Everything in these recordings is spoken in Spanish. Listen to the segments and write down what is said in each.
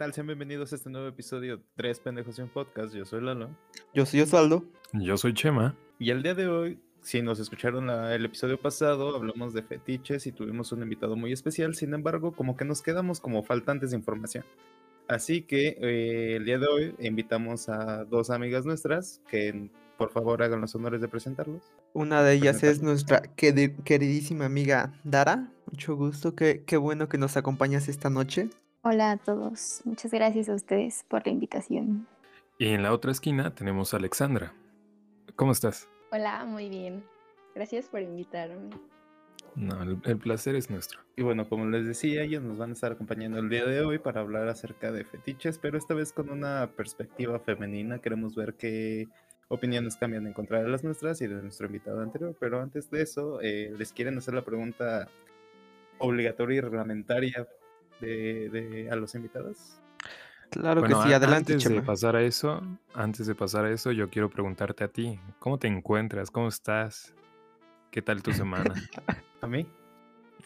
tal? Sean bienvenidos a este nuevo episodio Tres Pendejos y un Podcast. Yo soy Lalo. Yo soy Osvaldo. Yo soy Chema. Y el día de hoy, si nos escucharon la- el episodio pasado, hablamos de fetiches y tuvimos un invitado muy especial. Sin embargo, como que nos quedamos como faltantes de información. Así que eh, el día de hoy invitamos a dos amigas nuestras que por favor hagan los honores de presentarlos. Una de ellas es nuestra queri- queridísima amiga Dara. Mucho gusto, qué, qué bueno que nos acompañas esta noche. Hola a todos, muchas gracias a ustedes por la invitación. Y en la otra esquina tenemos a Alexandra. ¿Cómo estás? Hola, muy bien. Gracias por invitarme. No, el, el placer es nuestro. Y bueno, como les decía, ellos nos van a estar acompañando el día de hoy para hablar acerca de fetiches, pero esta vez con una perspectiva femenina. Queremos ver qué opiniones cambian en contra de las nuestras y de nuestro invitado anterior. Pero antes de eso, eh, les quieren hacer la pregunta obligatoria y reglamentaria de, de- a los invitados. Claro bueno, que sí, adelante, antes de pasar a eso, antes de pasar a eso, yo quiero preguntarte a ti, ¿cómo te encuentras? ¿Cómo estás? ¿Qué tal tu semana? A mí,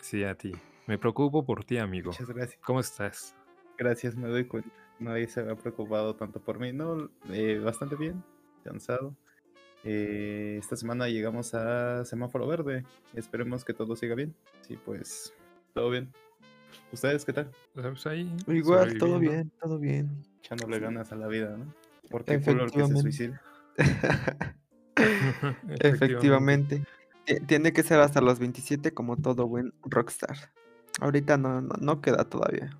sí, a ti. Me preocupo por ti, amigo. muchas gracias. ¿Cómo estás? Gracias, me doy cuenta. Nadie se había preocupado tanto por mí. No, eh, bastante bien, cansado. Eh, esta semana llegamos a semáforo verde. Esperemos que todo siga bien. Sí, pues, todo bien. ¿Ustedes qué tal? ¿Sabes ahí? Igual, todo bien, todo bien. Echándole ganas a la vida, ¿no? Porque culo el que se Efectivamente. suicida. Efectivamente. Ti- Tiene que ser hasta los 27 como todo buen rockstar. Ahorita no, no, no queda todavía.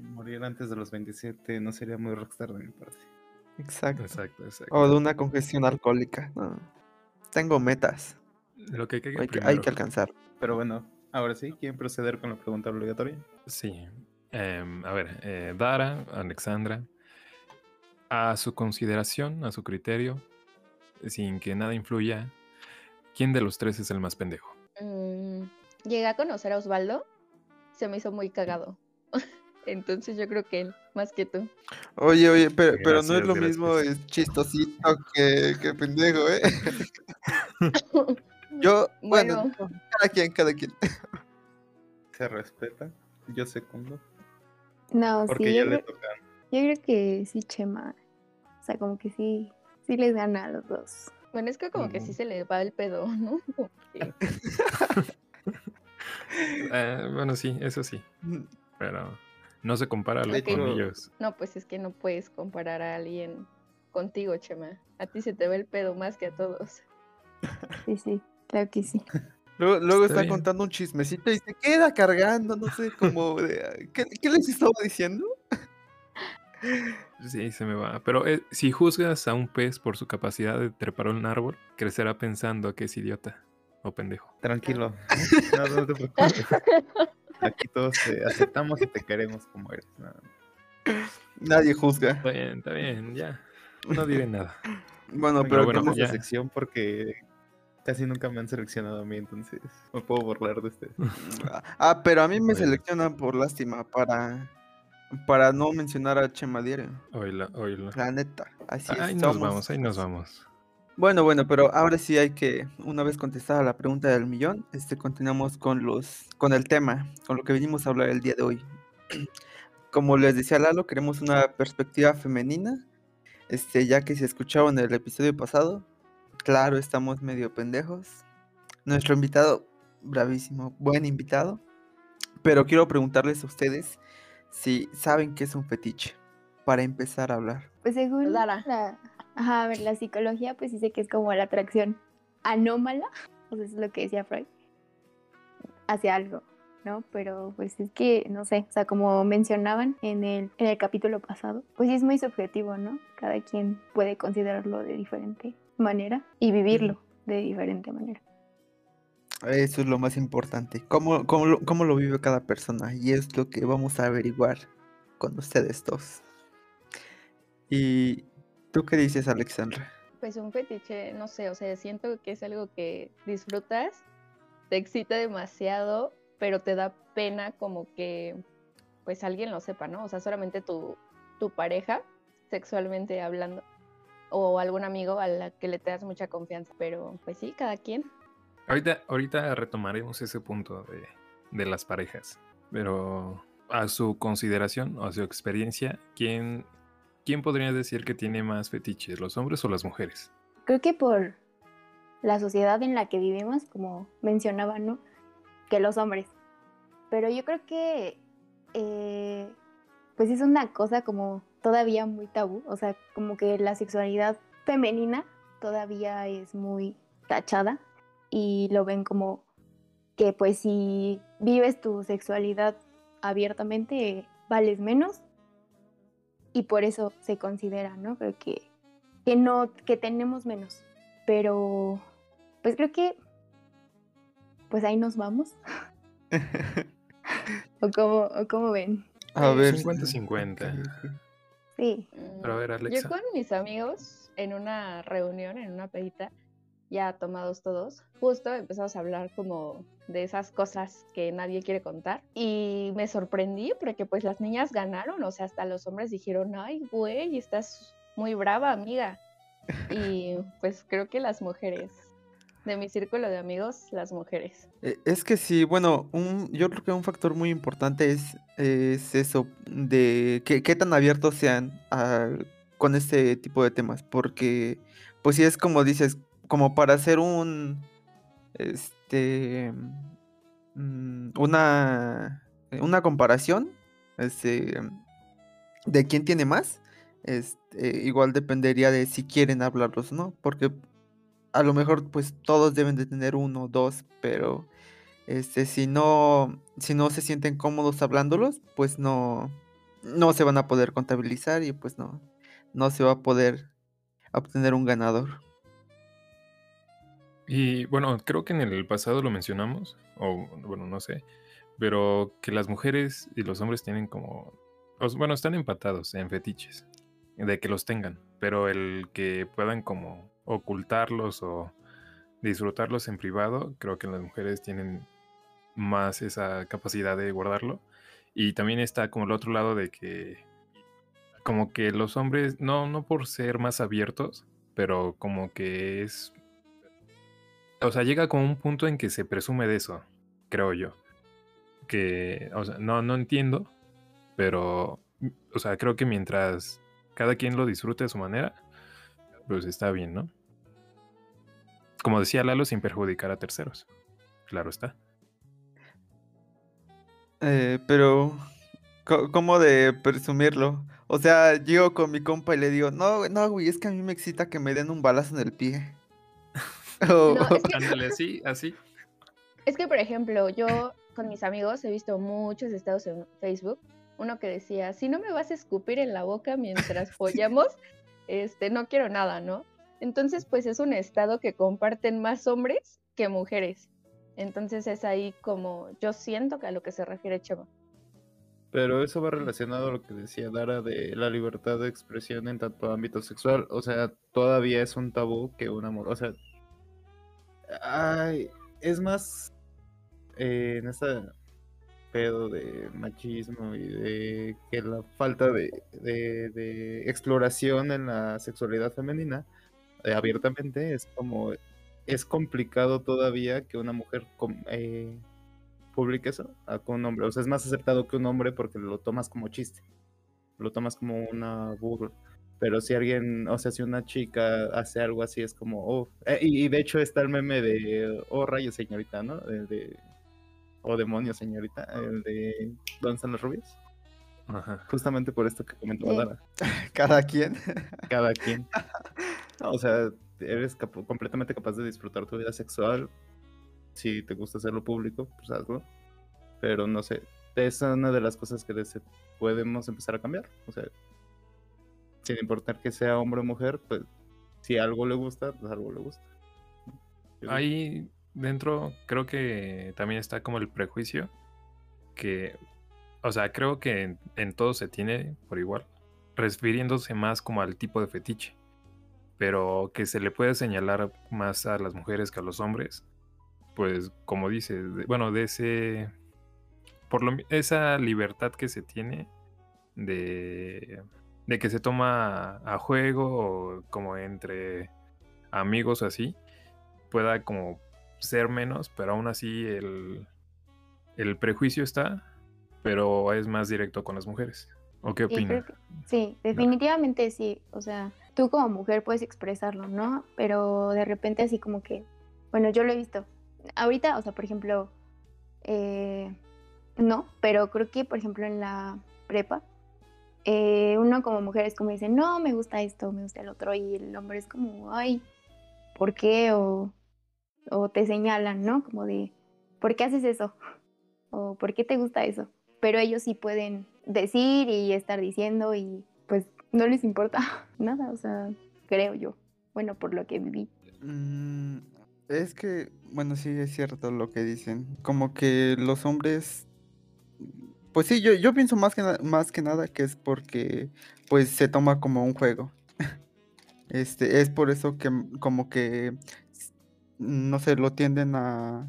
Morir antes de los 27 no sería muy rockstar de mi parte. Exacto. Exacto, exacto. O de una congestión alcohólica. no. Tengo metas. Lo que caiga Hay que, hay que alcanzar. Pero bueno, ahora sí, ¿quieren proceder con la pregunta obligatoria? Sí. Em, a ver, eh, Dara, Alexandra, a su consideración, a su criterio, sin que nada influya, ¿quién de los tres es el más pendejo? Mm, llegué a conocer a Osvaldo. Se me hizo muy cagado. Entonces yo creo que él, más que tú. Oye, oye, pero, pero no es Gracias, lo mismo es chistosito que, que pendejo, ¿eh? Yo, bueno, Bueno. cada quien, cada quien. Se respeta. Yo segundo. No, Porque sí, ya yo le creo, toca. yo creo que sí, Chema. O sea, como que sí, sí les gana a los dos. Bueno, es que como que sí se le va el pedo, ¿no? Que- Eh, bueno, sí, eso sí, pero no se compara a los De hecho- colmillos. No, pues es que no puedes comparar a alguien contigo, Chema. A ti se te ve el pedo más que a todos. Sí, sí, claro que sí. Luego, luego Está contando un chismecito y se queda cargando, no sé, como de, ¿qué, qué les estaba diciendo? Sí, se me va. Pero eh, si juzgas a un pez por su capacidad de trepar un árbol, crecerá pensando que es idiota o pendejo. Tranquilo. No, no te preocupes. Aquí todos te aceptamos y te queremos como eres. Nadie juzga. Está bien, está bien, ya. No diré nada. Bueno, Pero pero bueno, esta ya. sección porque casi nunca me han seleccionado a mí, entonces me puedo burlar de ustedes. Ah, pero a mí me seleccionan por lástima para, para no mencionar a Chema Diario. Oíla, oíla. La neta, así es. Ahí nos somos- vamos, ahí nos vamos. Bueno, bueno, pero ahora sí hay que, una vez contestada la pregunta del millón, este, continuamos con los, con el tema, con lo que venimos a hablar el día de hoy. Como les decía Lalo, queremos una perspectiva femenina, este, ya que si escucharon el episodio pasado, claro, estamos medio pendejos. Nuestro invitado, bravísimo, buen invitado, pero quiero preguntarles a ustedes si saben qué es un fetiche, para empezar a hablar. Pues según Dara. la, ajá, a ver, la psicología, pues dice que es como la atracción anómala, o sea, eso es lo que decía Freud, hacia algo, ¿no? Pero pues es que, no sé, o sea, como mencionaban en el, en el capítulo pasado, pues sí es muy subjetivo, ¿no? Cada quien puede considerarlo de diferente manera y vivirlo de diferente manera. Eso es lo más importante. ¿Cómo, cómo, lo, cómo lo vive cada persona? Y es lo que vamos a averiguar con ustedes dos. ¿Y tú qué dices, Alexandra? Pues un fetiche, no sé, o sea, siento que es algo que disfrutas, te excita demasiado, pero te da pena como que pues alguien lo sepa, ¿no? O sea, solamente tu, tu pareja, sexualmente hablando, o algún amigo a la que le te das mucha confianza, pero pues sí, cada quien. Ahorita, ahorita retomaremos ese punto de, de las parejas. Pero a su consideración o a su experiencia, ¿quién, ¿quién podría decir que tiene más fetiches, los hombres o las mujeres? Creo que por la sociedad en la que vivimos, como mencionaba, ¿no? Que los hombres. Pero yo creo que, eh, pues es una cosa como todavía muy tabú, o sea, como que la sexualidad femenina todavía es muy tachada y lo ven como que pues si vives tu sexualidad abiertamente vales menos y por eso se considera, ¿no? Creo que, que no, que tenemos menos, pero pues creo que pues ahí nos vamos. ¿O cómo, o cómo ven? A ver. 50-50. Sí. Pero a ver, Yo con mis amigos en una reunión, en una pedita, ya tomados todos, justo empezamos a hablar como de esas cosas que nadie quiere contar y me sorprendí porque pues las niñas ganaron, o sea, hasta los hombres dijeron, ay, güey, estás muy brava, amiga. Y pues creo que las mujeres, de mi círculo de amigos, las mujeres. Eh, Es que sí, bueno, un, yo creo que un factor muy importante es, es eso, de que, qué tan abiertos sean con este tipo de temas, porque pues sí es como dices, como para hacer un, este, mm, una, una comparación, este, de quién tiene más, este, igual dependería de si quieren hablarlos, ¿no? Porque a lo mejor pues todos deben de tener uno, dos, pero este, si no, si no se sienten cómodos hablándolos, pues no, no se van a poder contabilizar y pues no, no se va a poder obtener un ganador. Y bueno, creo que en el pasado lo mencionamos, o bueno, no sé, pero que las mujeres y los hombres tienen como, bueno, están empatados en fetiches, de que los tengan, pero el que puedan como ocultarlos o disfrutarlos en privado, creo que las mujeres tienen más esa capacidad de guardarlo. Y también está como el otro lado de que como que los hombres, no, no por ser más abiertos, pero como que es o sea, llega como un punto en que se presume de eso, creo yo. Que, o sea, no, no entiendo, pero, o sea, creo que mientras cada quien lo disfrute de su manera, pues está bien, ¿no? Como decía Lalo, sin perjudicar a terceros. Claro está. Eh, pero, ¿cómo de presumirlo? O sea, llego con mi compa y le digo, no, güey, no, güey, es que a mí me excita que me den un balazo en el pie. O- No, es que- Ándale, así, así. Es que, por ejemplo, yo con mis amigos he visto muchos estados en Facebook. Uno que decía, si no me vas a escupir en la boca mientras follamos, este, no quiero nada, ¿no? Entonces, pues es un estado que comparten más hombres que mujeres. Entonces es ahí como yo siento que a lo que se refiere Chema. Pero eso va relacionado a lo que decía Dara de la libertad de expresión en tanto ámbito sexual. O sea, todavía es un tabú que un amor. O sea, es más eh, en ese pedo de machismo y de que la falta de, de- de exploración en la sexualidad femenina eh, abiertamente es como es complicado todavía que una mujer com- eh, publique eso a que un hombre. O sea, es más aceptado que un hombre porque lo tomas como chiste. Lo tomas como una burla. Pero si alguien, o sea, si una chica hace algo así, es como, oh. eh, y, y de hecho está el meme de, oh, rayos, señorita, ¿no? El de, oh, demonios, señorita. El de, ¿dónde están las rubias? Ajá. Justamente por esto que comentó cada quien. Cada quien. O sea, eres completamente capaz de disfrutar tu vida sexual. Si te gusta hacerlo público, pues hazlo. Pero no sé, es una de las cosas que podemos empezar a cambiar. O sea, sin importar que sea hombre o mujer, pues si algo le gusta, pues algo le gusta. Ahí dentro creo que también está como el prejuicio que, o sea, creo que en todo se tiene por igual, refiriéndose más como al tipo de fetiche, pero que se le puede señalar más a las mujeres que a los hombres, pues como dice, de- bueno, de ese, por lo, esa libertad que se tiene de, de que se toma a juego o como entre amigos o así, pueda como ser menos, pero aún así el, el prejuicio está, pero es más directo con las mujeres. ¿O qué Sí, opina? creo que- sí, definitivamente sí. O sea, tú como mujer puedes expresarlo, ¿no? Pero de repente así como que, bueno, yo lo he visto. Ahorita, o sea, por ejemplo, eh, no, pero creo que, por ejemplo, en la prepa, eh, uno como mujer es como dice, no, me gusta esto, me gusta el otro, y el hombre es como, ay, ¿por qué? O, o te señalan, ¿no? Como de, ¿por qué haces eso? O ¿por qué te gusta eso? Pero ellos sí pueden decir y estar diciendo y pues no les importa nada, o sea, creo yo. Bueno, por lo que viví. Mm, es que, bueno, sí es cierto lo que dicen. Como que los hombres, pues sí, yo, yo pienso más que, más que nada que es porque pues se toma como un juego. Este, es por eso que como que, no sé, lo tienden a,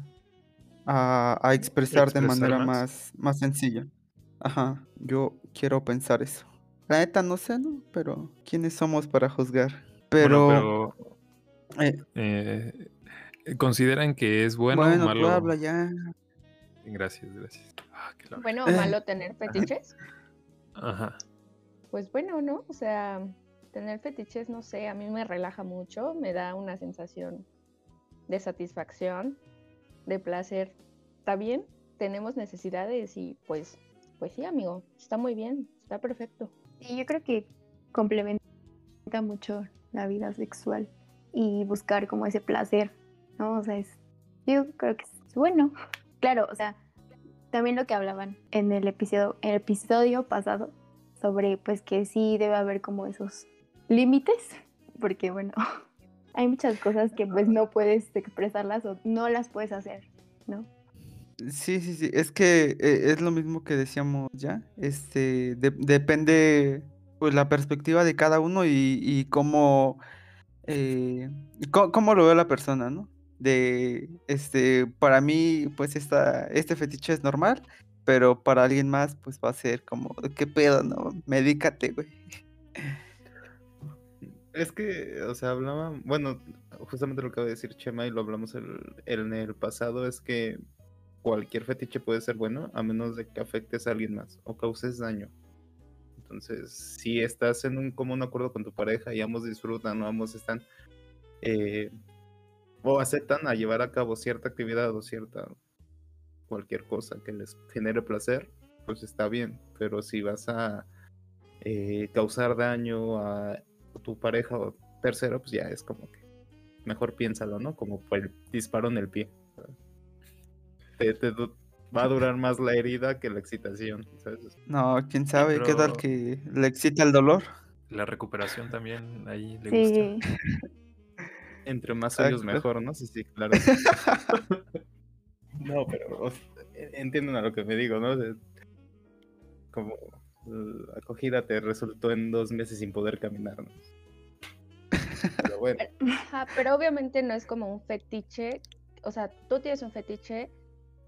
a, a expresar de manera más. más, más sencilla. Ajá, yo quiero pensar eso. La neta no sé, ¿no? Pero ¿quiénes somos para juzgar? Pero... Bueno, pero eh, eh, ¿consideran que es bueno, Bueno, o tú malo? habla ya. Gracias, gracias. Ah, Bueno o Eh. malo tener fetiches. Ajá. Pues bueno, ¿no? O sea, tener fetiches, no sé, a mí me relaja mucho, me da una sensación de satisfacción, de placer. ¿Está bien? Tenemos necesidades y pues, pues sí, amigo, está muy bien, está perfecto. Y yo creo que complementa mucho la vida sexual y buscar como ese placer, ¿no? O sea, es, yo creo que es bueno. Claro, o sea, también lo que hablaban en el episodio, el episodio pasado sobre pues que sí debe haber como esos límites, porque bueno, hay muchas cosas que pues no puedes expresarlas o no las puedes hacer, ¿no? Sí, sí, sí. Es que eh, es lo mismo que decíamos ya. Este, de- depende, pues, la perspectiva de cada uno y, cómo, eh, có- cómo lo ve la persona, ¿no? De, este, para mí, pues, esta, este fetiche es normal, pero para alguien más, pues, va a ser como, ¿qué pedo, no? Medícate, güey. Es que, o sea, hablaba, bueno, justamente lo que acaba de decir Chema y lo hablamos en el pasado, es que cualquier fetiche puede ser bueno a menos de que afectes a alguien más o causes daño. Entonces, si estás en un común acuerdo con tu pareja y ambos disfrutan o ambos están eh, o aceptan a llevar a cabo cierta actividad o cierta cualquier cosa que les genere placer, pues está bien. Pero si vas a eh, causar daño a tu pareja o tercero, pues ya es como que mejor piénsalo, ¿no? Como el disparo en el pie. Te, te du- va a durar más la herida que la excitación, ¿sabes? No, quién sabe, ¿qué tal pero- que le excita el dolor? La recuperación también ahí le Sí, gusta. Entre más hoyos mejor, ¿no? Sí, sí, claro. no, pero o sea, entienden a lo que me digo, ¿no? De- como la acogida te resultó en dos meses sin poder caminar, ¿no? Pero bueno, Ajá, pero obviamente no es como un fetiche, o sea, tú tienes un fetiche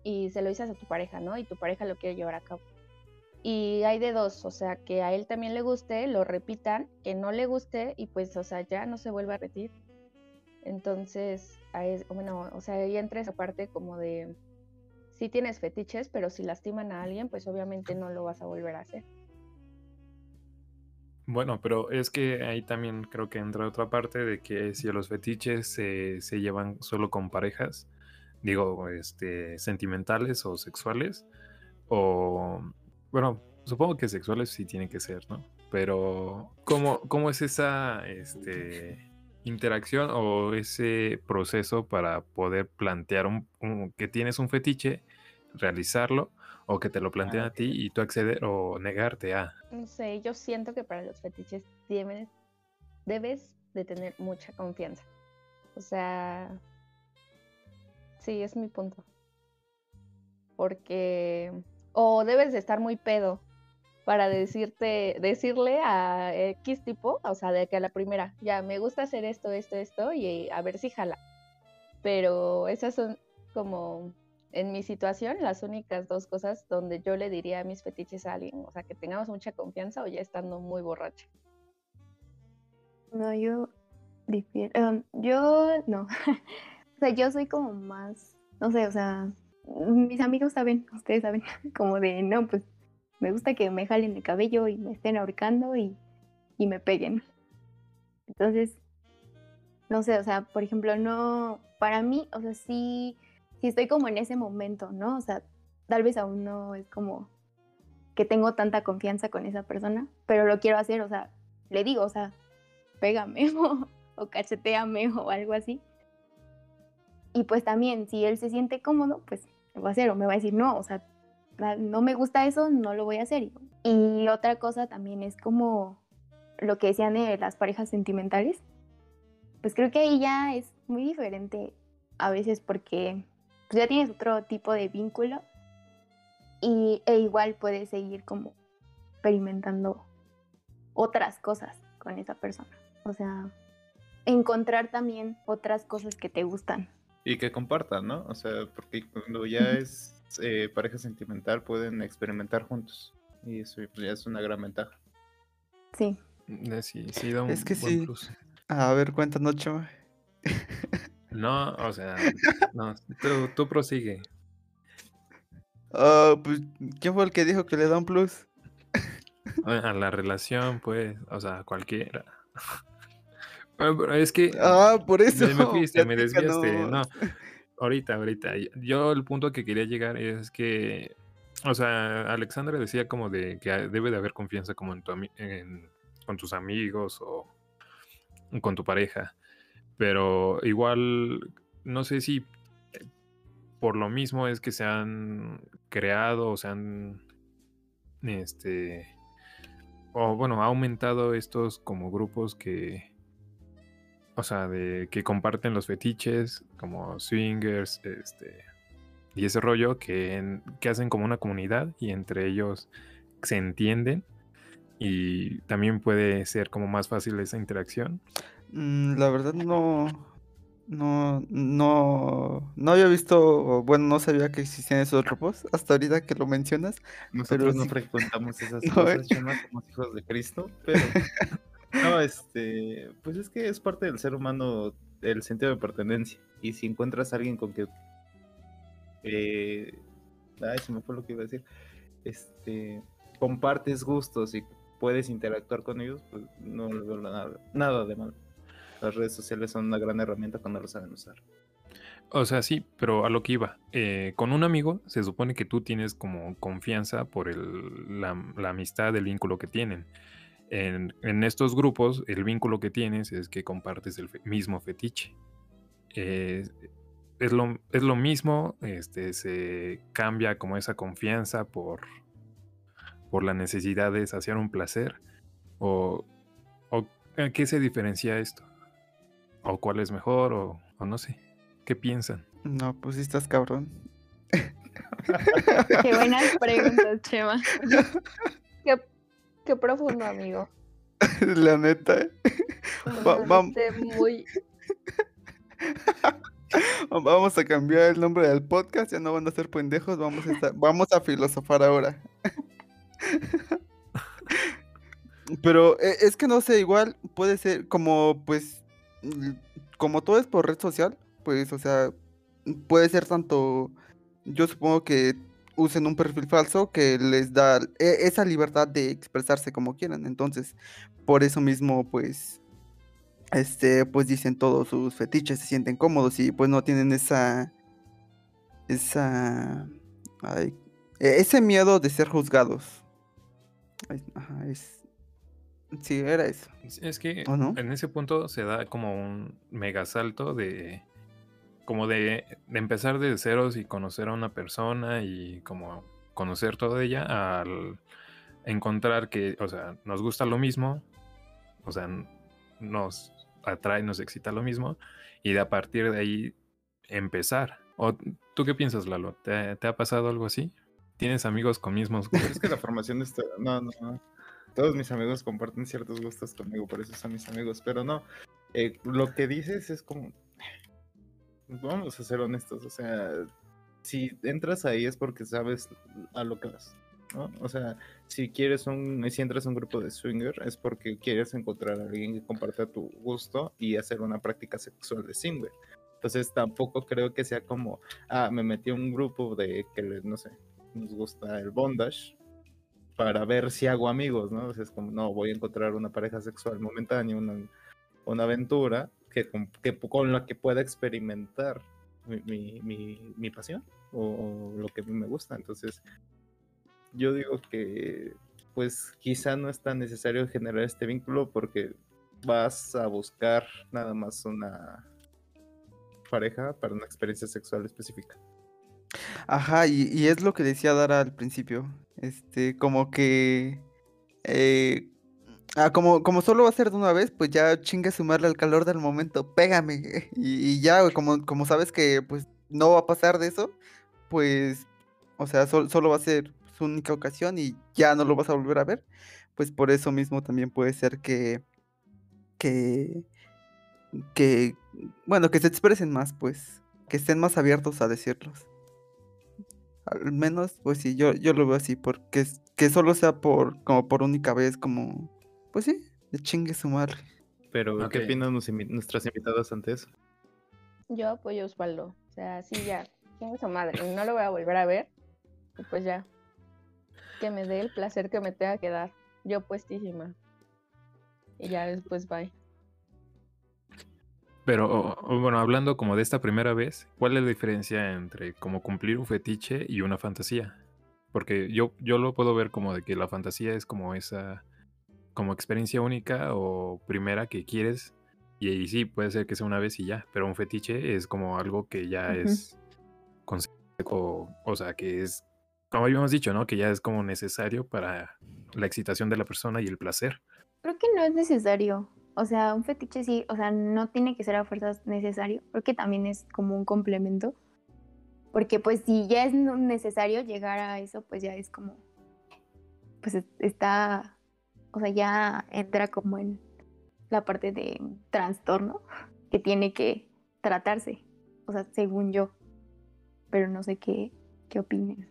y se lo dices a tu pareja, ¿no? Y tu pareja lo quiere llevar a cabo. Y hay de dos, o sea, que a él también le guste, lo repitan, que no le guste y pues, o sea, ya no se vuelva a repetir. Entonces, bueno, o sea, ahí entra esa parte como de, sí tienes fetiches, pero si lastiman a alguien, pues obviamente no lo vas a volver a hacer. Bueno, pero es que ahí también creo que entra otra parte de que si los fetiches se llevan solo con parejas, digo, este, sentimentales o sexuales, o, bueno, supongo que sexuales sí tienen que ser, ¿no? Pero, ¿cómo, cómo es esa este, interacción o ese proceso para poder plantear un, un- que tienes un fetiche, realizarlo, o que te lo planteen Ah, a ti y tú acceder o negarte a? No sé, yo siento que para los fetiches debes, debes de tener mucha confianza. O sea, sí, es mi punto. Porque, o debes de estar muy pedo para decirte, decirle a X tipo, o sea, de que a la primera, ya, me gusta hacer esto, esto, esto, y a ver si jala. Pero esas son como, en mi situación, las únicas dos cosas donde yo le diría mis fetiches a alguien, o sea, que tengamos mucha confianza o ya estando muy borracha. No, yo difiero. em, yo no. o sea, yo soy como más, no sé, o sea, mis amigos saben, ustedes saben, como de, no, pues me gusta que me jalen el cabello y me estén ahorcando y, y me peguen. Entonces, no sé, o sea, por ejemplo, no, para mí, o sea, sí, sí estoy como en ese momento, ¿no? O sea, tal vez aún no es como que tengo tanta confianza con esa persona, pero lo quiero hacer, o sea, le digo, o sea, pégame o, o cacheteame o algo así. Y pues también, si él se siente cómodo, pues lo va a hacer o me va a decir, no, o sea, no me gusta eso, no lo voy a hacer. Y otra cosa también es como lo que decían de las parejas sentimentales. Pues creo que ahí ya es muy diferente a veces porque pues ya tienes otro tipo de vínculo y, e igual puedes seguir como experimentando otras cosas con esa persona. O sea, encontrar también otras cosas que te gustan. Y que compartan, ¿no? O sea, porque cuando ya es eh, pareja sentimental pueden experimentar juntos. Y eso ya es una gran ventaja. Sí. Eh, Sí, sí, da un Es que buen sí. plus. A ver, cuéntanos, Chema. No, o sea, no, tú, tú prosigue. Ah, pues, ¿quién fue el que dijo que le da un plus? A la relación, pues, o sea, cualquiera. Es que Ah, por eso. me, me fuiste, me desviaste. No, ahorita, ahorita. Yo el punto que quería llegar es que, o sea, Alexandra decía como de que debe de haber confianza como en tu en- con tus amigos o con tu pareja. Pero igual, no sé si eh, por lo mismo es que se han creado o se han, este, o bueno, ha aumentado estos como grupos que, o sea, de que comparten los fetiches, como swingers, este, y ese rollo que, en- que hacen como una comunidad y entre ellos se entienden y también puede ser como más fácil esa interacción. Mm, la verdad no, no, no, no había visto, o bueno, no sabía que existían esos grupos hasta ahorita que lo mencionas. Nosotros no sí. frecuentamos esas No, cosas, eh. Somos hijos de Cristo, pero no, este, pues es que es parte del ser humano el sentido de pertenencia. Y si encuentras a alguien con que eh, ay, se me fue lo que iba a decir. Este compartes gustos y puedes interactuar con ellos, pues no le veo nada, nada de mal. Las redes sociales son una gran herramienta cuando lo saben usar. O sea, sí, pero a lo que iba. eh, con un amigo se supone que tú tienes como confianza por el- la, la amistad, el vínculo que tienen. En, en estos grupos, el vínculo que tienes es que compartes el fe- mismo fetiche. Eh, es, lo, es lo mismo, este, se cambia como esa confianza por, por la necesidad de saciar un placer. O, o ¿a qué se diferencia esto? ¿O cuál es mejor? O, o no sé. ¿Qué piensan? No, pues sí estás cabrón. Qué buenas preguntas, Chema. Qué, profundo, amigo. La neta, ¿eh? Me Va- vam- pusiste muy... Vamos a cambiar el nombre del podcast, ya no van a ser pendejos, vamos a, estar- vamos a filosofar ahora. Pero eh, es que no sé, igual puede ser como pues l- como todo es por red social, pues o sea, puede ser tanto yo supongo que usen un perfil falso que les da e- esa libertad de expresarse como quieran. Entonces, por eso mismo pues este, pues dicen todos sus fetiches, se sienten cómodos y pues no tienen esa, esa, ay, e- ese miedo de ser juzgados. Ajá, es, sí, era eso. Es- que ¿O no? en ese punto se da como un mega salto de como de, empezar de ceros y conocer a una persona y como conocer todo de ella al encontrar que, o sea, nos gusta lo mismo, o sea, nos atrae, nos excita lo mismo y de a partir de ahí empezar. ¿O tú qué piensas, Lalo? ¿Te, te ha pasado algo así? ¿Tienes amigos con mismos gustos? es que la formación de este... No, no. Todos mis amigos comparten ciertos gustos conmigo, por eso son mis amigos. Pero no, eh, lo que dices es como... Vamos a ser honestos, o sea, si entras ahí es porque sabes a lo que vas, ¿no? O sea, si quieres un... Si entras a un grupo de swinger es porque quieres encontrar a alguien que comparta tu gusto y hacer una práctica sexual de swinger. Entonces tampoco creo que sea como, ah, me metí a un grupo de que, no sé, nos gusta el bondage para ver si hago amigos, ¿no? Es como, no, voy a encontrar una pareja sexual momentánea, una, una aventura que, con- la que pueda experimentar mi, mi- mi- pasión o, o lo que a mí me gusta. Entonces, yo digo que, pues, quizá no es tan necesario generar este vínculo porque vas a buscar nada más una pareja para una experiencia sexual específica. Ajá, y, y es lo que decía Dara al principio. Este, como que. eh, ah, como, como solo va a ser de una vez, pues ya chinga sumarle al calor del momento, pégame. Y, ya, como, como sabes que pues no va a pasar de eso, pues. O sea, sol- solo va a ser su única ocasión y ya no lo vas a volver a ver. Pues por eso mismo también puede ser que. Que. Que. Bueno, que se expresen más, pues. Que estén más abiertos a decirlos. Al menos, pues sí, yo, yo lo veo así, porque que solo sea por, como por única vez, como, pues sí, de chingue su madre. Pero, ¿qué Ok. opinan nuestras invitadas ante eso? Yo apoyo a Osvaldo. O sea, sí, ya. Tiene su madre. y No lo voy a volver a ver. y pues ya. Que me dé el placer que me tenga que dar. Yo puestísima. Y ya después bye. Pero bueno, hablando como de esta primera vez, ¿cuál es la diferencia entre como cumplir un fetiche y una fantasía? Porque yo, yo lo puedo ver como de que la fantasía es como esa, como experiencia única o primera que quieres. Y, ahí sí, puede ser que sea una vez y ya, pero un fetiche es como algo que ya Ujú. es consejo, o sea, que es, como habíamos dicho, ¿no? Que ya es como necesario para la excitación de la persona y el placer. Creo que no es necesario. O sea, un fetiche sí, o sea, no tiene que ser a fuerzas necesario. Creo que también es como un complemento. Porque pues si ya es necesario llegar a eso, pues ya es como, pues es- está, o sea, ya entra como en la parte de trastorno que tiene que tratarse. O sea, según yo. Pero no sé qué, qué opinen.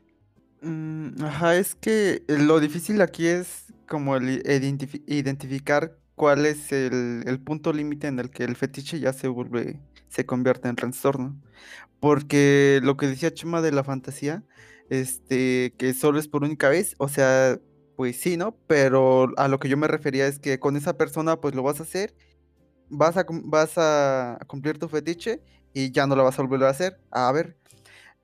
Mm, ajá, es que lo difícil aquí es como el identificar cuál es el, el punto límite en el que el fetiche ya se vuelve, se convierte en trastorno. Porque lo que decía Chema de la fantasía, este, que solo es por única vez, o sea, pues sí, ¿no? Pero a lo que yo me refería es que con esa persona pues lo vas a hacer, vas a, vas a cumplir tu fetiche y ya no lo vas a volver a hacer. A ver,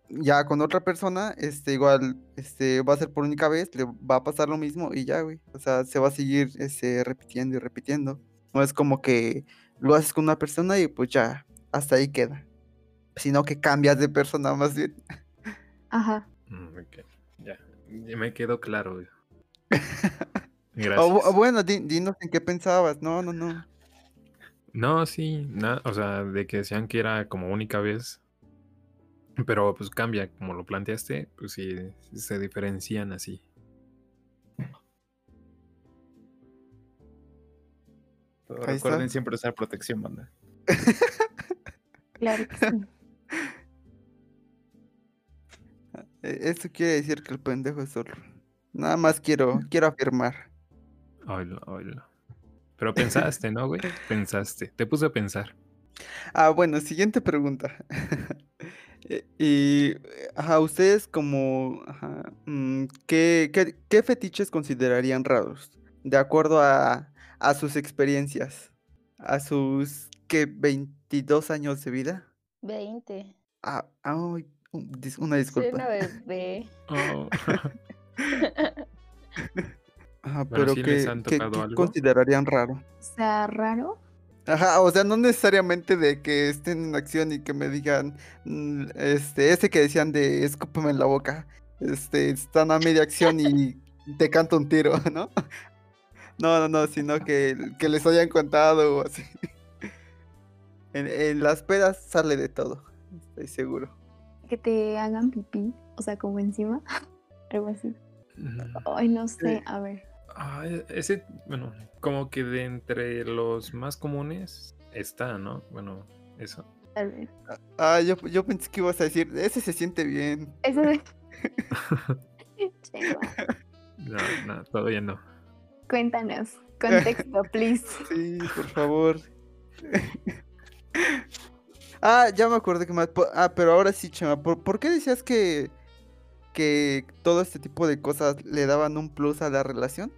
ya con otra persona, este, igual, este, va a ser por única vez, le va a pasar lo mismo y ya, güey. O sea, se va a seguir, este, repitiendo y repitiendo. No es como que lo haces con una persona y pues ya, hasta ahí queda. Sino que cambias de persona más bien. Ajá. Mm, ya me quedó claro. güey. Gracias. o bueno, di- dinos en qué pensabas. No, no, no. No, sí, o sea, de que decían que era como única vez, pero pues cambia, como lo planteaste, pues sí, se diferencian así. Pero recuerden está. siempre usar protección, banda. Claro que sí. E- Eso quiere decir que el pendejo es solo. Nada más quiero, quiero afirmar. Oilo, oilo. Pero pensaste, ¿no, güey? Pensaste, te puse a pensar. Ah, bueno, siguiente pregunta. Eh, Y, ajá, ustedes como, ajá, mm, ¿qué, qué, qué fetiches considerarían raros? De acuerdo a, a sus experiencias, a sus, ¿qué? 22 años de vida. 20. Ah, dis- una Soy disculpa. una bebé. Oh, Ajá, Bueno, pero ¿sí les ¿qué, han qué- tocado qué algo? considerarían raro? O sea, raro. Ajá, o sea, no necesariamente de que estén en acción y que me digan, mm, este, ese que decían de escúpeme en la boca, este, están a media acción y te canto un tiro, ¿no? No, no, no, sino que, que les hayan contado o así. En, en las pedas sale de todo, estoy seguro. Que te hagan pipí. O sea, como encima. Algo así. Ay, no sé. Sí. A ver. ah, e- ese, bueno, como que de entre los más comunes está, ¿no? Bueno, eso. Tal vez. Ah, yo, yo pensé que ibas a decir, ese se siente bien. Eso de. Chema, No, no, todavía no. Cuéntanos. Contexto, please. Sí, por favor. Ah, ya me acordé que más. Ah, pero ahora sí, Chema. ¿Por, por qué decías que, que todo este tipo de cosas le daban un plus a la relación?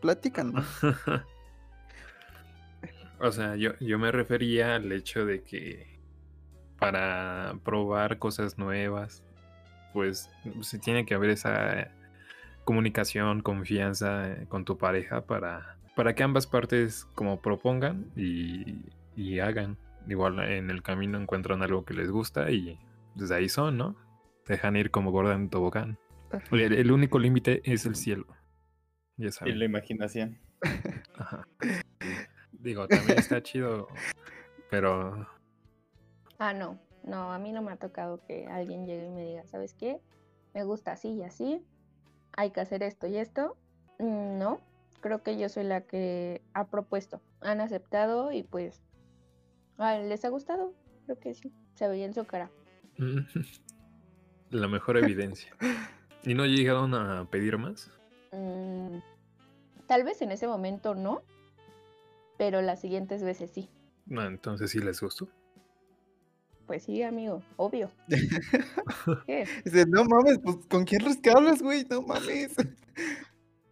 Platícanos. o sea, yo, yo me refería al hecho de que para probar cosas nuevas, pues se tiene que haber esa comunicación, confianza eh, con tu pareja para, para que ambas partes como propongan y, y hagan. Igual en el camino encuentran algo que les gusta y desde ahí son, ¿no? Dejan ir como gorda en tobogán. El, el único límite es el cielo. Ya Y saben. la imaginación. Ajá. Digo, también está chido, pero Ah, no, no, a mí no me ha tocado que alguien llegue y me diga, ¿sabes qué? Me gusta así y así, hay que hacer esto y esto. Mm, No, creo que yo soy la que ha propuesto. Han aceptado y pues ah, les ha gustado, creo que sí, se veía en su cara. La mejor evidencia. ¿Y no llegaron a pedir más? Mm, tal vez en ese momento no, pero las siguientes veces sí. No, entonces sí les gustó. Pues sí, amigo, obvio. ¿Qué? Dice, no mames, pues ¿con quién hablas, güey? No mames.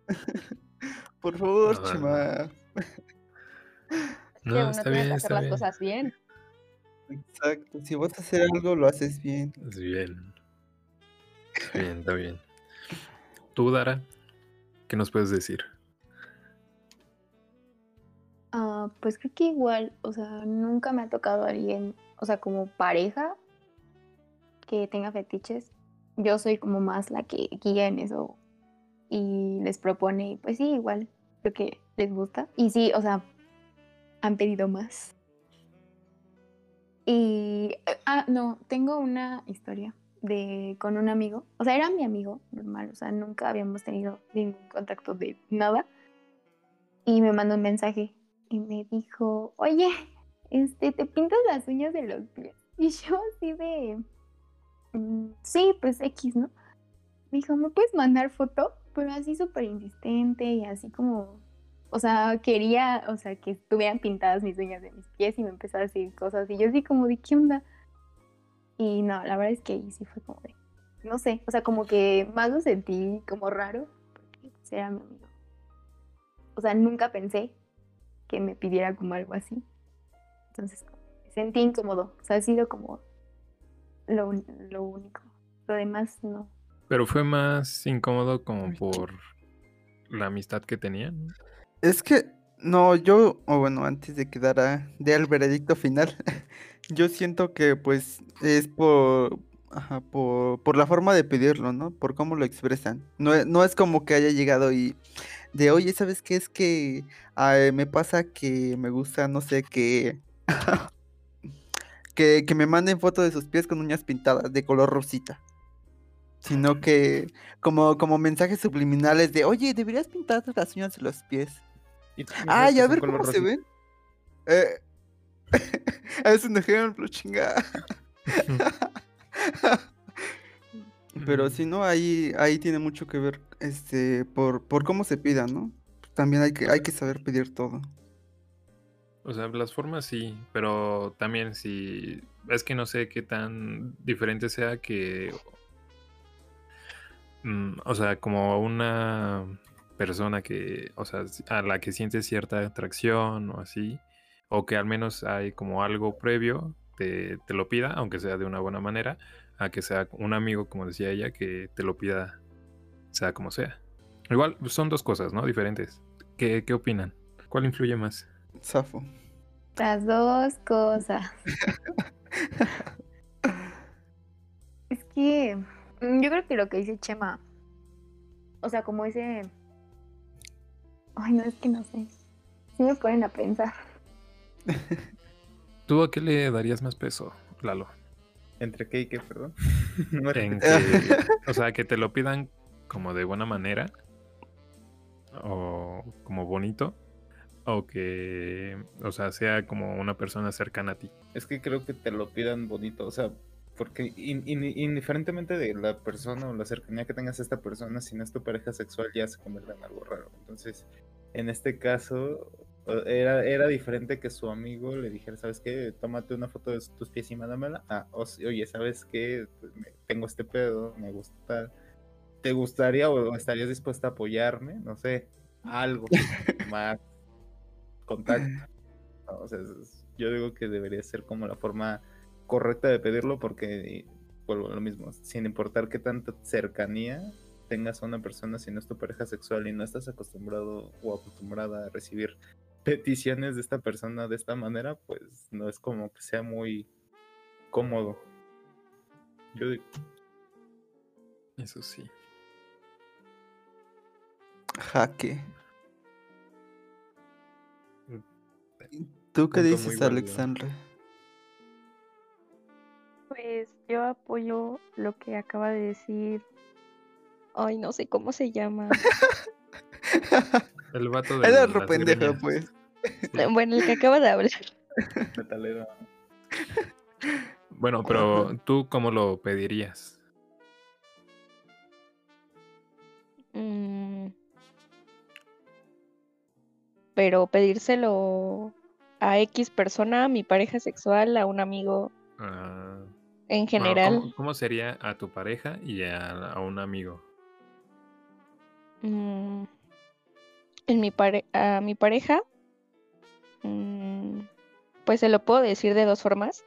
Por favor, Ah, Chema. que No, uno está tiene bien, que hacer está las bien. cosas bien. Exacto. Si vas a hacer algo, lo haces bien. Es bien. Bien, está bien. Tú, Dara, ¿qué nos puedes decir? Ah, pues creo que igual, o sea, nunca me ha tocado alguien, o sea, como pareja que tenga fetiches. Yo soy como más la que guía en eso y les propone, pues sí, igual, creo que les gusta. Y sí, o sea, han pedido más. Y, ah, no, tengo una historia con un amigo, o sea, era mi amigo normal, o sea, nunca habíamos tenido ningún contacto de nada. Y me mandó un mensaje y me dijo, oye, este, ¿te pintas las uñas de los pies? Y yo así de, "Mm, sí, pues X, ¿no? Me dijo, ¿me puedes mandar foto? Pero así súper insistente y así como, o sea, quería, o sea, que estuvieran pintadas mis uñas de mis pies y me empezó a decir cosas y yo así como de, ¿qué onda? Y no, la verdad es que ahí sí fue como de, no sé, o sea, como que más lo sentí como raro, porque pues, era mi amigo. O sea, nunca pensé que me pidiera como algo así. Entonces, me sentí incómodo. O sea, ha sido como lo, lo único. Lo demás no. Pero fue más incómodo como por la amistad que tenían. Es que, no, yo, o bueno, antes de que dara dé el veredicto final, yo siento que pues es por, ajá, por, por la forma de pedirlo, ¿no? Por cómo lo expresan. No, e- no es como que haya llegado y de, oye, ¿sabes qué? Es que ay, me pasa que me gusta, no sé, que, que, que me manden foto de sus pies con uñas pintadas de color rosita. Sino que como, como mensajes subliminales de, oye, deberías pintar las uñas de los pies. ¿Y tú cómo Ah, sabes y que a ver cómo se ven. Eh, es un ejemplo, chinga. Pero si no, ahí, ahí tiene mucho que ver este, por, por cómo se pida, ¿no? También hay que, hay que saber pedir todo. O sea, las formas sí, pero también si es que no sé qué tan diferente sea que, mm, o sea, como una persona que, o sea, a la que siente cierta atracción o así, o que al menos hay como algo previo, te, te lo pida, aunque sea de una buena manera, a que sea un amigo, como decía ella, que te lo pida, sea como sea. Igual son dos cosas, ¿no? Diferentes. ¿Qué, qué opinan? ¿Cuál influye más? Zafo. Las dos cosas. Es que mm, yo creo que lo que dice Chema, o sea, como ese... Ay, no, es que no sé. Sí me ponen a pensar. ¿Tú a qué le darías más peso, Lalo? ¿Entre qué y qué, perdón? No que, o sea, que te lo pidan como de buena manera o como bonito o que, o sea, sea como una persona cercana a ti. Es que creo que te lo pidan bonito, o sea, porque in- in- indiferentemente de la persona o la cercanía que tengas a esta persona, si no es tu pareja sexual ya se convierte en algo raro. Entonces, en este caso, Era, era diferente que su amigo le dijera, ¿sabes qué? Tómate una foto de tus pies y mándamela. Ah, oye, ¿sabes qué? Pues, tengo este pedo, me gusta. ¿Te gustaría o estarías dispuesta a apoyarme? No sé, algo más contacto. ¿no? O sea, yo digo que debería ser como la forma correcta de pedirlo porque, vuelvo a lo mismo, sin importar qué tanta cercanía tengas a una persona, si no es tu pareja sexual y no estás acostumbrado o acostumbrada a recibir peticiones de esta persona de esta manera, pues no es como que sea muy cómodo. Yo digo, Eso sí. Jaque. Mm. ¿Tú qué dices, válido. Pues yo apoyo lo que acaba de decir. Ay, no sé cómo se llama. El vato de Era otro pendejo, pues. Bueno, el que acaba de hablar. metalero. Bueno, pero ¿tú cómo lo pedirías? Mm. Pero pedírselo a X persona, a mi pareja sexual, a un amigo Ah, en bueno, general. ¿cómo, cómo sería a tu pareja y a, a un amigo? Mm, en mi pare- a mi pareja, mm, pues se lo puedo decir de dos formas.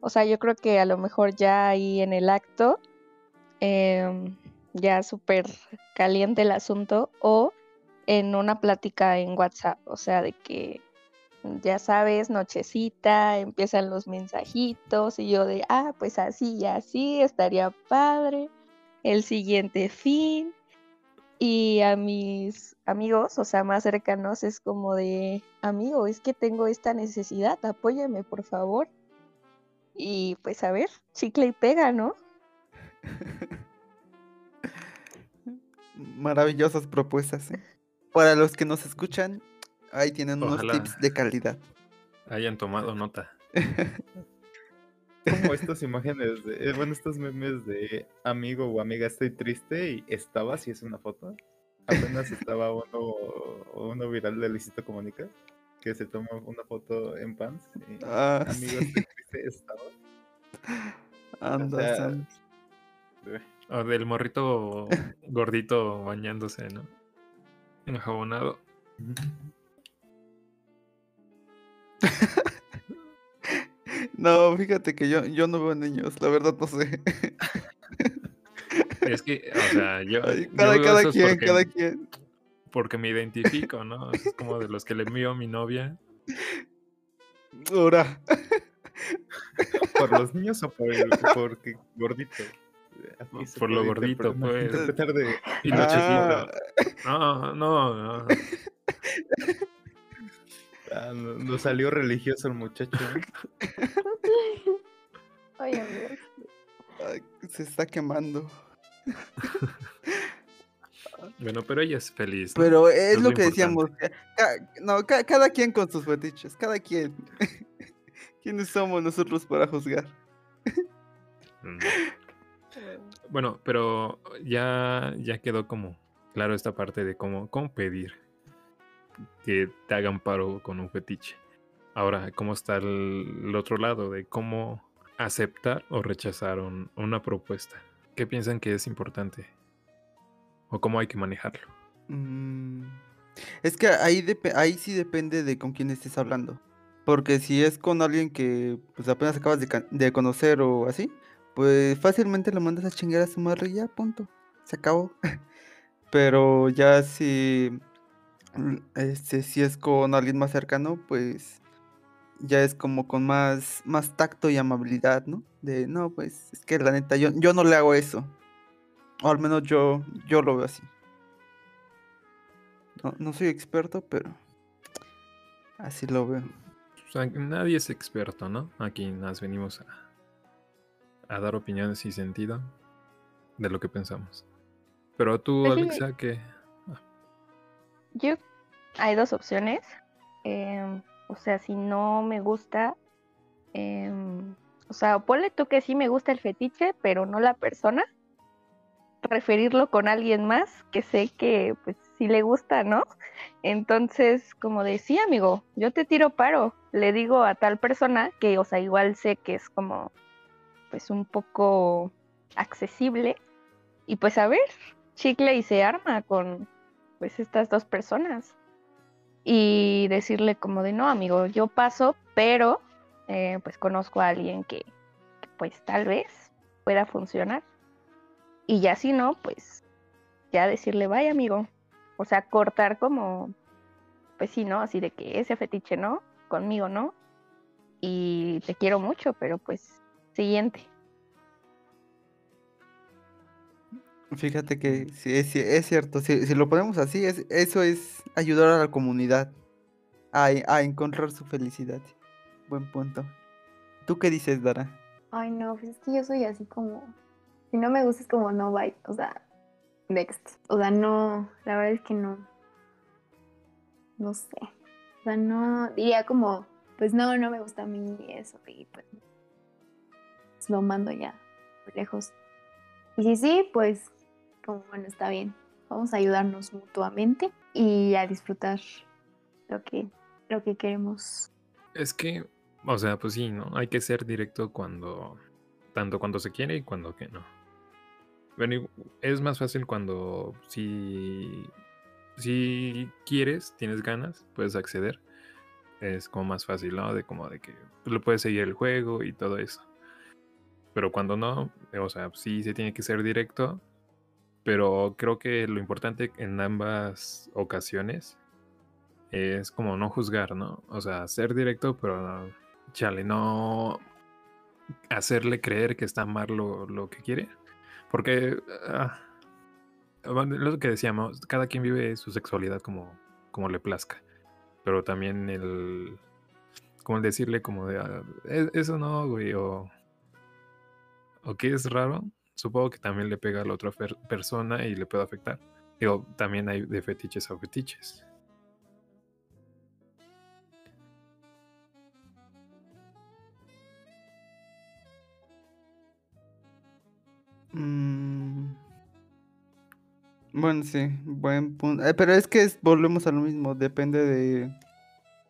O sea, yo creo que a lo mejor ya ahí en el acto, em, ya súper caliente el asunto, o en una plática en WhatsApp, o sea, de que ya sabes, nochecita, empiezan los mensajitos y yo de, ah, pues así y así, estaría padre. El siguiente fin. Y a mis amigos, o sea, más cercanos, es como de, amigo, es que tengo esta necesidad, apóyame, por favor. Y pues a ver, chicle y pega, ¿no? Maravillosas propuestas, ¿eh? Para los que nos escuchan, ahí tienen unos Ojalá. tips de calidad. Hayan tomado nota. Como estas imágenes, de, eh, bueno, estos memes de amigo o amiga, estoy triste y estaba, si es una foto. Apenas estaba uno, uno viral de Luisito Comunica, que se toma una foto en pants. y, Ah, amigo, sí. estoy triste, estaba. Anda, sea, Sam. O del morrito gordito bañándose, ¿no? Enjabonado. No, fíjate que yo, yo no veo niños, la verdad no sé. Es que, o sea, yo, cada cada quien, porque, cada quien. porque me identifico, ¿no? Es como de los que le envío a mi novia. Ahora. ¿Por los niños o por el porque gordito? Por lo gordito, pues. de, Y Ah, nochecito. No, no, no. ah, no, no salió religioso el muchacho. ¿eh? Ay, amor. ay, se está quemando. Bueno, pero ella es feliz. ¿no? Pero es, Es lo lo que decíamos. no, ca- cada quien con sus fetiches, cada quien. ¿Quiénes somos nosotros para juzgar? Mm. Bueno, pero ya, ya quedó como claro esta parte de cómo, cómo pedir que te hagan paro con un fetiche. Ahora, ¿cómo está el, otro lado de cómo aceptar o rechazar un- una propuesta? ¿Qué piensan que es importante? ¿O cómo hay que manejarlo? Mm, Es que ahí, ahí sí depende de con quién estés hablando. Porque si es con alguien que pues apenas acabas de, de conocer o así, pues fácilmente lo mandas a chingar a su madre y ya, punto. Se acabó. Pero ya si, este, si es con alguien más cercano, pues ya es como con más, más tacto y amabilidad, ¿no? De, no, pues es que la neta, yo, yo no le hago eso. O al menos yo, yo lo veo así. No, no soy experto, pero así lo veo. O sea, nadie es experto, ¿no? Aquí nos venimos a, a dar opiniones y sentido de lo que pensamos. Pero tú, Pues. Alexa, que Yo, hay dos opciones. em, o sea, si no me gusta, em, o sea, ponle tú que sí me gusta el fetiche, pero no la persona. Referirlo con alguien más que sé que pues si le gusta, ¿no? Entonces, como decía, amigo, yo te tiro paro. Le digo a tal persona que, o sea, igual sé que es como, pues un poco accesible. Y pues a ver, chicle y se arma con, pues estas dos personas. Y decirle como de, no, amigo, yo paso, pero eh, pues conozco a alguien que, pues tal vez pueda funcionar. Y ya si no, pues ya decirle, vaya amigo. O sea, cortar como, pues sí, ¿no? Así de que ese fetiche no, conmigo no. Y te quiero mucho, pero pues siguiente. Fíjate que sí, es, cierto, si, lo ponemos así, es, eso es ayudar a la comunidad a, a encontrar su felicidad. Buen punto. ¿Tú qué dices, Dara? Ay, no, pues es que yo soy así como. Si no me gusta, es como no bye. O sea, next. O sea, no. La verdad es que no. No sé. O sea, no. Diría como, pues no, no me gusta a mí eso. Y pues. pues lo mando ya lejos. Y si sí, pues. Bueno, está bien. Vamos a ayudarnos mutuamente y a disfrutar lo que, lo que queremos. Es que, o sea, pues sí, ¿no? Hay que ser directo cuando, tanto cuando se quiere y cuando que no. Bueno, es más fácil cuando si, si quieres, tienes ganas, puedes acceder. Es como más fácil, ¿no? De como de que lo puedes seguir el juego y todo eso. Pero cuando no, o sea, sí se tiene que ser directo. Pero creo que lo importante en ambas ocasiones es como no juzgar, ¿no? O sea, ser directo, pero no, chale, no hacerle creer que está mal lo, lo que quiere. Porque ah, lo que decíamos, cada quien vive su sexualidad como, como le plazca. Pero también el. Como el decirle, como de. ah, "E- Eso no, güey, o. O que es raro. Supongo que también le pega a la otra persona y le puede afectar. Digo, también hay de fetiches a fetiches. Mm, Bueno, sí, buen punto. Eh, pero es que es- volvemos a lo mismo, depende de,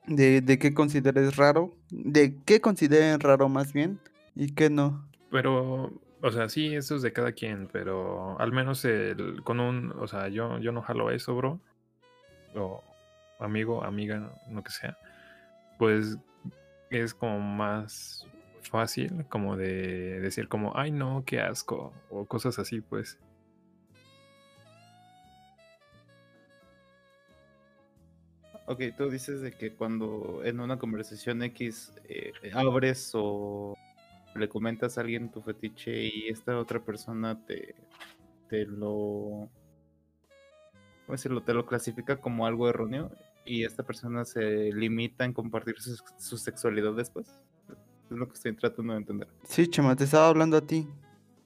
de, de qué consideres raro, de qué consideren raro más bien y qué no. Pero, o sea, sí, eso es de cada quien, pero al menos el, con un, o sea, yo, yo no jalo eso, bro. O amigo, amiga, lo que sea. Pues es como más fácil, como de decir como, ay no, qué asco, o cosas así, pues. Ok, tú dices de que cuando en una conversación X eh, abres o le comentas a alguien tu fetiche y esta otra persona te, te lo, ¿cómo decirlo? Te lo clasifica como algo erróneo y esta persona se limita en compartir su, su sexualidad después. Es lo que estoy tratando de entender. Sí, Chema, te estaba hablando a ti.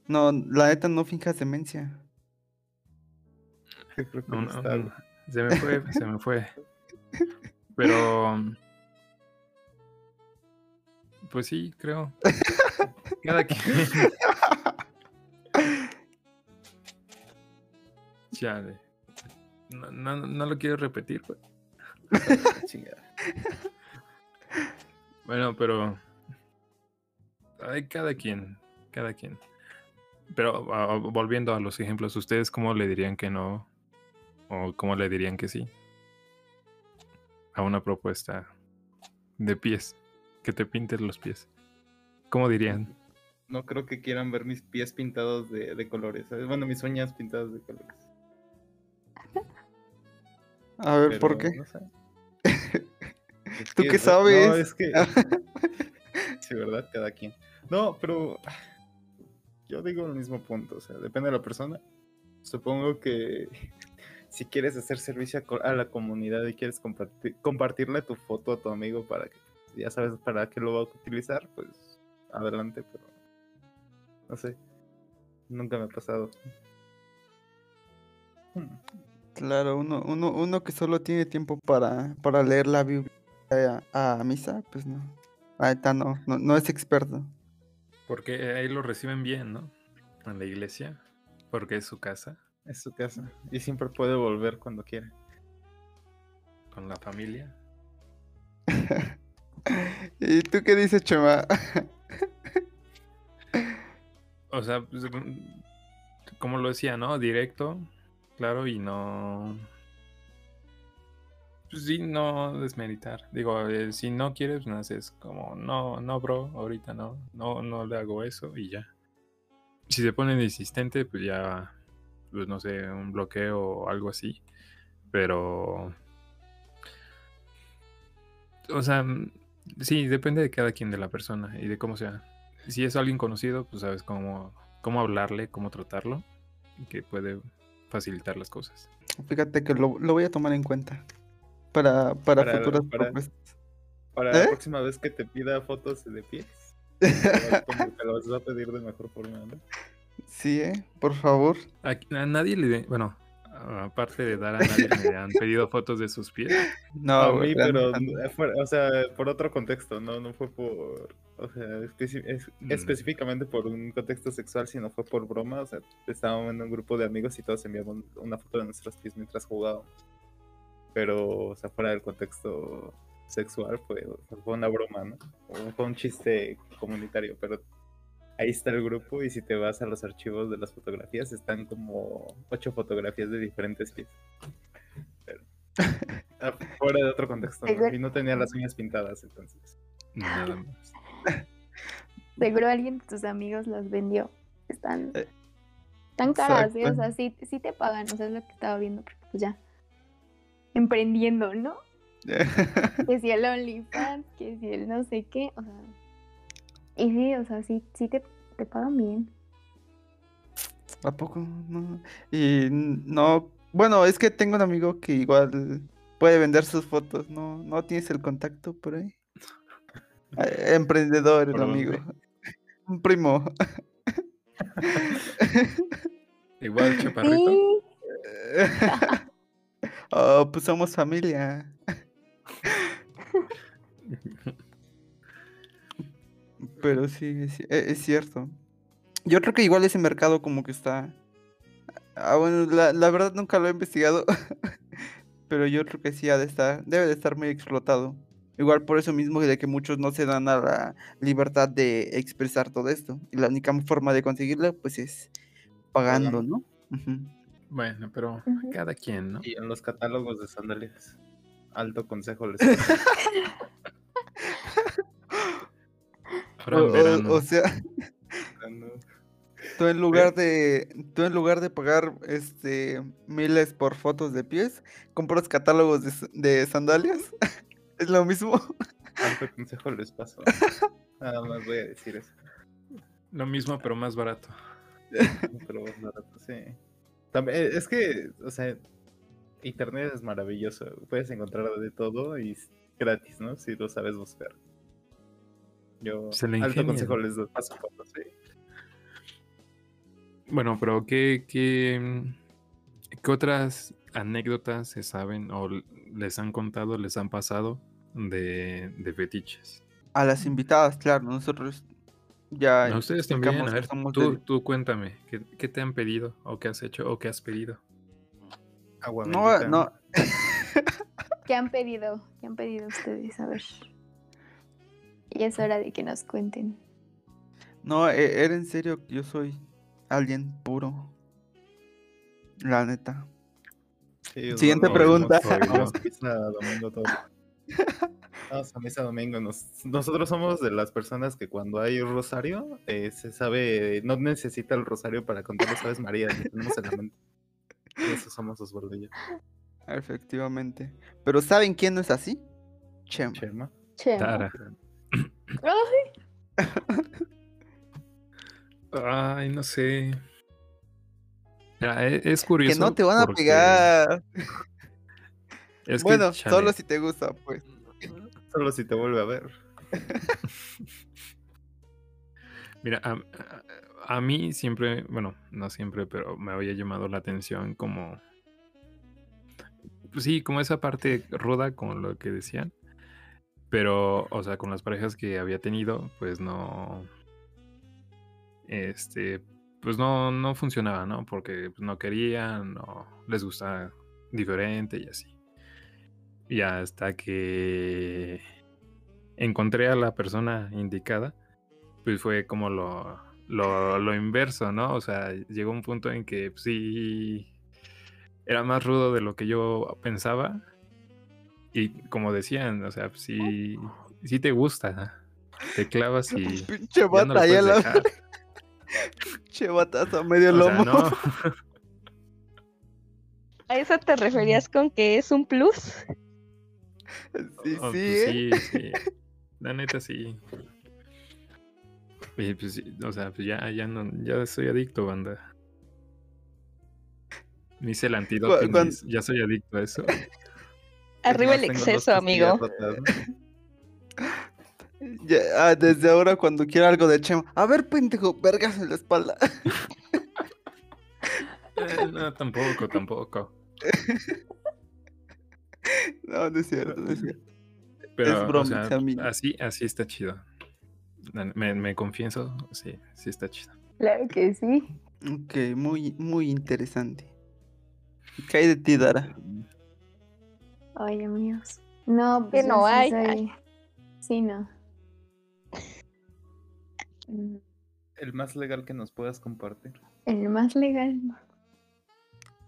No, la neta no finjas demencia. Creo que no, se me fue, se me fue. Pero. Pues sí, creo. Cada quien. Chale. No, no, no lo quiero repetir, pues. Bueno, pero. Hay cada quien. Cada quien. Pero ah, volviendo a los ejemplos, ¿ustedes cómo le dirían que no? ¿O cómo le dirían que sí? A una propuesta de pies. Que te pintes los pies. ¿Cómo dirían? No creo que quieran ver mis pies pintados de, de colores. ¿sabes? Bueno, mis uñas pintadas de colores. A ver, ¿por qué? no sé. ¿Tú que qué eso- No, sabes? es que. sí, ¿verdad? Cada quien. No, pero. Yo digo el mismo punto. O sea, depende de la persona. Supongo que. Si quieres hacer servicio a la comunidad y quieres compartir, compartirle tu foto a tu amigo para que ya sabes para qué lo va a utilizar, pues adelante, pero no sé. Nunca me ha pasado. Hmm. Claro, uno, uno, uno que solo tiene tiempo para, para leer la Biblia a, a misa, pues no. Ahorita no, no, no es experto. Porque ahí lo reciben bien, ¿no? En la iglesia. Porque es su casa. Es su casa. Y siempre puede volver cuando quiere. Con la familia. ¿Y tú qué dices, Chema? O sea, pues, mm, como lo decía, ¿no? Directo, claro, y no. Pues sí, no desmeritar. Digo, eh, si no quieres, no haces como, no, no, bro, ahorita no, no, no le hago eso y ya. Si se pone insistente, pues ya, pues no sé, un bloqueo o algo así. Pero. O sea, mm, sí, depende de cada quien, de la persona y de cómo sea. Si es alguien conocido, pues sabes cómo, cómo hablarle, cómo tratarlo, que puede facilitar las cosas. Fíjate que lo, lo voy a tomar en cuenta para, para, Para- futuras para- propuestas. Para ¿Eh? la próxima vez que te pida fotos de pies, como te las va a pedir de mejor forma, ¿no? Sí, ¿eh? Por favor. A, a nadie le, bueno, aparte de dar a nadie le han pedido fotos de sus pies. No, a mí, pero neta no. eh, fue- o sea, por otro contexto, no, no fue por, o sea, especi- es- Mm. específicamente por un contexto sexual, sino fue por broma, o sea, estábamos en un grupo de amigos y todos enviamos una foto de nuestros pies mientras jugábamos. Pero, o sea, fuera del contexto sexual, fue, fue una broma, ¿no? O Fue un chiste comunitario, pero ahí está el grupo y si te vas a los archivos de las fotografías, están como ocho fotografías de diferentes pies. Pero, ah, fuera de otro contexto, ¿no? Y no tenía las uñas pintadas, entonces. Nada más. Seguro alguien de tus amigos los vendió. Están Eh, tan caras, ¿eh? O sea, sí, sí te pagan, o sea, es lo que estaba viendo, porque pues ya. Emprendiendo, ¿no? Que si el OnlyFans, que si el no sé qué, o sea. Y sí, o sea, sí, sí te, te pagan bien. ¿A poco? No. Y no. Bueno, es que tengo un amigo que igual puede vender sus fotos. ¿No, no tienes el contacto por ahí? Eh, Emprendedor, el ¿Por amigo. dónde? Un primo. Igual, chaparrito. Sí, Oh, pues somos familia. Pero sí, e- es cierto. Yo creo que igual ese mercado como que está... Ah, bueno, la, la verdad nunca lo he investigado. Pero yo creo que sí ha de estar, debe de estar muy explotado. Igual por eso mismo de que muchos no se dan a la libertad de expresar todo esto. Y la única forma de conseguirlo, pues es pagando. ¿no? Bueno, pero cada quien, ¿no? Y en los catálogos de sandalias. Alto consejo les O- o- o sea. Tú en lugar de, tú en lugar de pagar este miles por fotos de pies, compras catálogos de sandalias. es lo mismo. Alto consejo les paso. Nada más voy a decir eso. Lo mismo, pero más barato. Pero más barato, sí. También, eh, es que, o sea, internet es maravilloso. Puedes encontrar de todo y gratis, ¿no? Si lo sabes buscar. Yo, Se le alto consejo les doy paso sí. Bueno, pero ¿qué, qué, qué otras anécdotas se saben o les han contado, les han pasado de, de fetiches? A las invitadas, claro, nosotros ya A ustedes también, a ver, tú, de- tú cuéntame, ¿qué, qué te han pedido o qué has hecho o qué has pedido? Agua No, bendita. no, ¿Qué han pedido? ¿Qué han pedido ustedes? A ver. Y es hora de que nos cuenten. no, e- era en serio que yo soy alguien puro. La neta. Sí, Siguiente no, pregunta. Vamos, a misa domingo todo. Vamos a misa domingo. Nos- nosotros somos de las personas que cuando hay rosario, eh, se sabe, no necesita el rosario para contar las aves Marías, lo tenemos en la mente. Y eso somos Osvaldo y yo. Efectivamente. Pero ¿saben quién no es así? Chema. Chema. Chema. Tara. Ay, Ay, no sé. Mira, e- es, curioso. Que no te van a porque pegar. es que, bueno, chale, solo si te gusta, pues. Solo si te vuelve a ver. Mira, a, a- mí siempre, bueno, no siempre, pero me había llamado la atención como, pues sí, como esa parte ruda, como lo que decían, pero, o sea, con las parejas que había tenido, pues no, este, pues no, no funcionaba, ¿no? Porque pues, no querían, no les gustaba diferente y así. Y hasta que encontré a la persona indicada, pues fue como lo, lo, lo inverso, ¿no? O sea, llegó un punto en que pues, sí era más rudo de lo que yo pensaba. Y como decían, o sea, pues, sí, sí te gusta, te clavas y. Pinche ya no lo puedes dejar. Pinche batazo a medio O sea, lomo. no. ¿A eso te referías con que es un plus? Sí, Oh, sí, pues ¿eh? sí, sí. La neta sí. Y pues, sí, o sea, pues ya, ya no, ya soy adicto, banda. Me hice el antídoto, ya soy adicto a eso. Arriba el exceso, amigo. costillas rotas, ¿no? Ya, ah, desde ahora, cuando quiera algo de Chema. A ver, pendejo, vergas en la espalda. Eh, no, tampoco, tampoco. No, no es cierto, no es cierto. Pero, o broma, sea, así, así está chido. Me, me confieso, sí, sí está chido. Claro que sí. Ok, muy, muy interesante. ¿Qué hay de ti, Dara? Ay, amigos. No, Que pues no hay. soy- Sí, no. Mm, El más legal que nos puedas compartir. El más legal.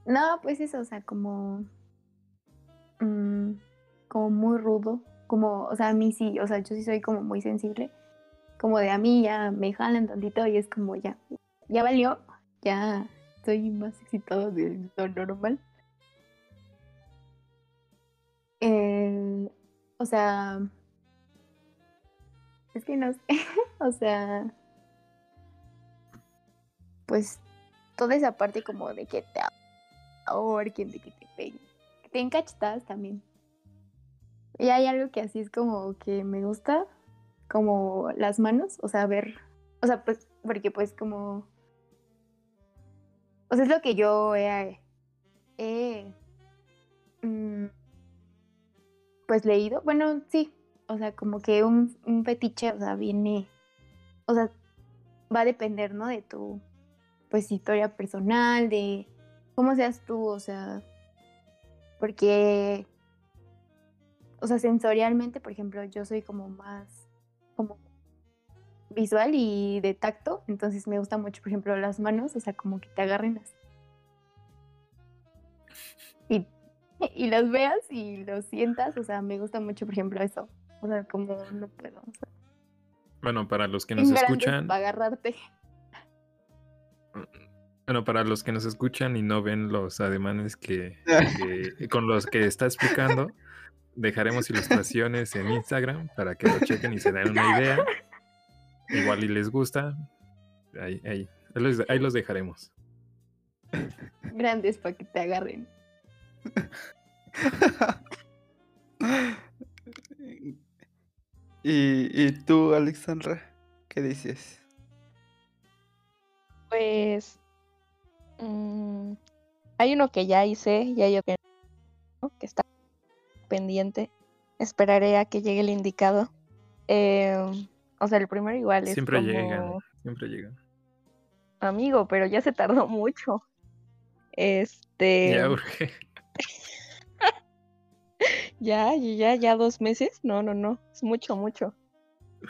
No, pues eso, o sea, como. mm, como muy rudo. Como, o sea, a mí sí, o sea, yo sí soy como muy sensible. Como de a mí ya me jalan tantito y es como ya. Ya valió. Ya estoy más excitado de lo normal. Eh, o sea. Es que no sé. o sea. Pues toda esa parte como de que te ahorquen, de que te peguen. Te den cachetadas también. Y hay algo que así es como que me gusta, como las manos, o sea, ver, o sea, pues, porque pues como, o sea, es lo que yo he, he, mm, pues leído, bueno, sí, o sea, como que un, un fetiche, o sea, viene, o sea, va a depender, ¿no? De tu, pues, historia personal, de cómo seas tú, o sea, porque, o sea, sensorialmente, por ejemplo, yo soy como más, como visual y de tacto, entonces me gusta mucho, por ejemplo, las manos, o sea, como que te agarren así. Y, y las veas y lo sientas, o sea, me gusta mucho, por ejemplo, eso. O sea, como no puedo. O sea, Bueno, para los que nos escuchan, para agarrarte. bueno, para los que nos escuchan y no ven los ademanes que, que- con los que está explicando, dejaremos ilustraciones en Instagram para que lo chequen y se den una idea. Igual y les gusta, ahí, ahí, ahí los, ahí los dejaremos. Grandes para que te agarren. ¿Y, y tú, Alexandra? ¿Qué dices? Pues mm, hay uno que ya hice y hay otro que no, que está pendiente. Esperaré a que llegue el indicado. Em, o sea, el primero igual es Siempre como llegan, siempre llegan. amigo, pero ya se tardó mucho. Este, Ya urge. Ya, ya, ya, dos meses. No, no, no, es mucho, mucho.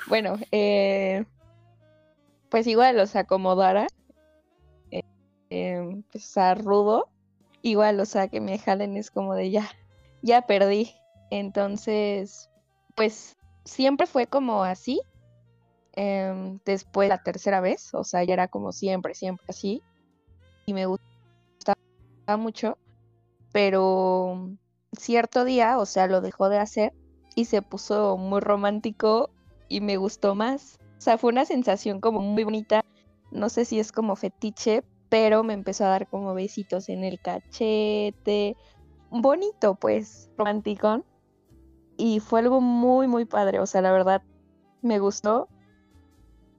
Bueno, eh, pues igual, o sea, como Dara, eh, em, pues, o sea, rudo, igual, o sea, que me jalen es como de ya, ya perdí. Entonces, pues siempre fue como así. em, después la tercera vez, o sea, ya era como siempre, siempre así. Y me gustaba mucho, pero cierto día, o sea, lo dejó de hacer y se puso muy romántico y me gustó más. O sea, fue una sensación como muy bonita. No sé si es como fetiche, pero me empezó a dar como besitos en el cachete. Bonito, pues, romántico. Y fue algo muy, muy padre. O sea, la verdad, me gustó.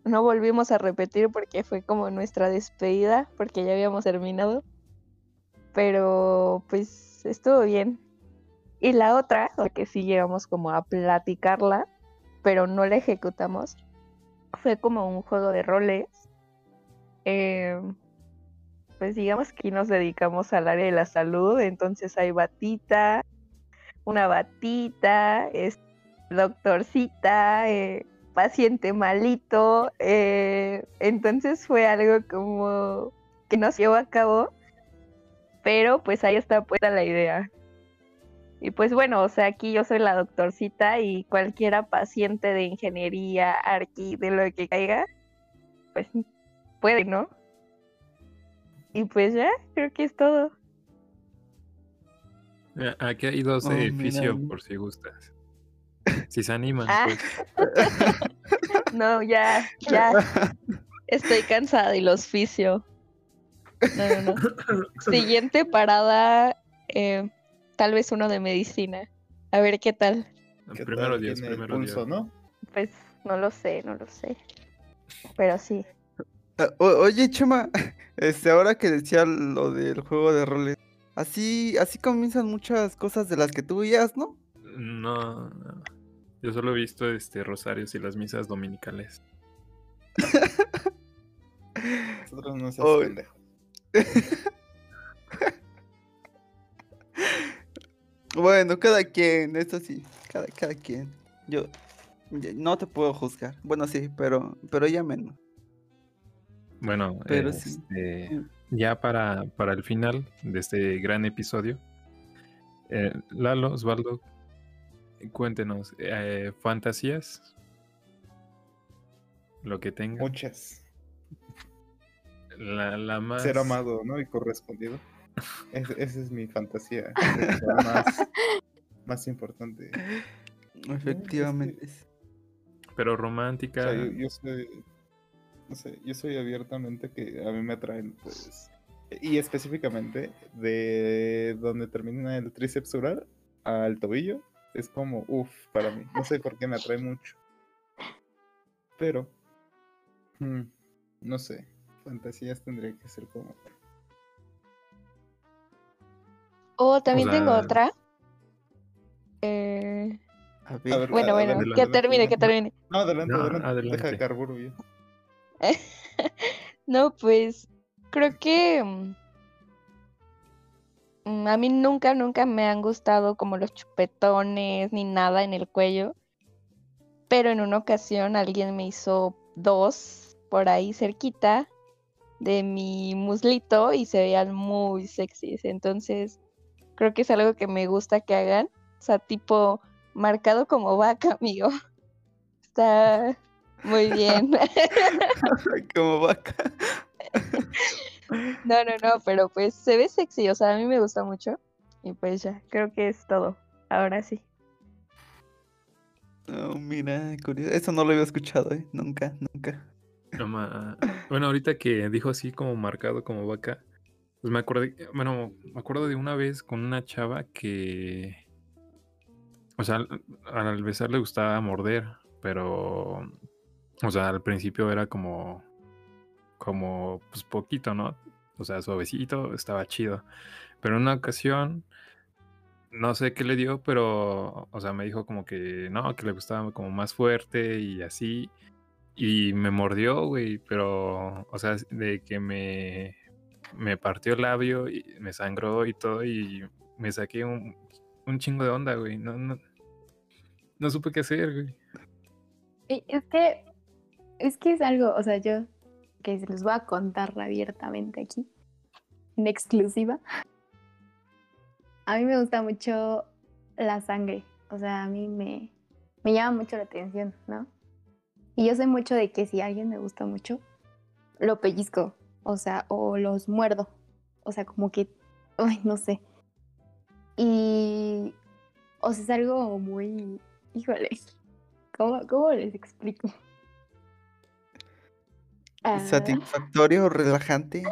No volvimos a repetir porque fue como nuestra despedida, porque ya habíamos terminado. Pero, pues, estuvo bien. Y la otra, que sí llegamos como a platicarla, pero no la ejecutamos, fue como un juego de roles eh, pues digamos que nos dedicamos al área de la salud, entonces hay batita, una batita, es doctorcita, eh, paciente malito, eh, entonces fue algo como que nos llevó a cabo, pero pues ahí está puesta la idea. Y pues bueno, o sea, aquí yo soy la doctorcita y cualquiera paciente de ingeniería, arqui, de lo que caiga, pues puede, ¿no? Y pues ya, creo que es todo. Eh, Aquí hay dos Oh, mira. fisio por si gustas. Si se animan, Ah. pues. No, ya, ya. Estoy cansada y los fisio. No, no, no. Siguiente parada, eh, tal vez uno de medicina. A ver qué tal. ¿Qué Primero tal? Dios, primero pulso, Dios. ¿no? Pues no lo sé, no lo sé. Pero sí. Ah, o- oye, Chema, este, ahora que decía lo del juego de roles, así, así comienzan muchas cosas de las que tú veías, ¿no? No, no. Yo solo he visto este rosarios y las misas dominicales. Nosotros no Oy. Bueno, cada quien, esto sí, cada, cada quien. Yo no te puedo juzgar. Bueno, sí, pero, pero ella menos. Bueno, Pero sí. este, ya para, para el final de este gran episodio, eh, Lalo, Osvaldo, cuéntenos, eh, fantasías, lo que tenga, Muchas. la, la más... Ser amado, ¿no? Y correspondido. Es- esa es mi fantasía. es la más, más importante. Efectivamente. Pero O romántica, sea, yo, yo soy. No sé, yo soy abiertamente que a mí me atraen, pues. Y específicamente de donde termina el tríceps sural al tobillo, es como, uff, para mí. No sé por qué me atrae mucho. Pero. mm, no sé. Fantasías tendría que ser como. Oh, también tengo sea- otra. Eh, A ver, A ver, bueno, bueno, adelante, que adelante, termine, que termine. No, adelante, No, adelante. Deja de carburo yo. No, pues creo que mm, a mí nunca, nunca me han gustado como los chupetones ni nada en el cuello. Pero en una ocasión alguien me hizo dos por ahí cerquita de mi muslito y se veían muy sexys. Entonces creo que es algo que me gusta que hagan. O sea, tipo marcado como vaca, amigo. Está muy bien. como vaca. No, no, no, pero pues se ve sexy, o sea, a mí me gusta mucho. Y pues ya, creo que es todo. Ahora sí. No, mira, curioso. Eso no lo había escuchado, ¿eh? Nunca, nunca. bueno, ahorita que dijo así como marcado como vaca, pues me acordé, bueno, me acuerdo de una vez con una chava que, o sea, al, al besar le gustaba morder, pero, o sea, al principio era como, como, pues poquito, ¿no? O sea, suavecito, estaba chido. Pero en una ocasión, no sé qué le dio, pero, o sea, me dijo como que no, que le gustaba como más fuerte y así. Y me mordió, güey, pero, o sea, de que me, me partió el labio y me sangró y todo y me saqué un, un chingo de onda, güey. No, no, no supe qué hacer, güey. Es que, es que es algo, o sea, yo que se los voy a contar abiertamente aquí, en exclusiva. A mí me gusta mucho la sangre, o sea, a mí me, me llama mucho la atención, ¿no? Y yo sé mucho de que si alguien me gusta mucho, lo pellizco, o sea, o los muerdo, o sea, como que, ay, no sé. Y, o sea, es algo muy, híjole, ¿cómo, cómo les explico? Ah, Satisfactorio, relajante,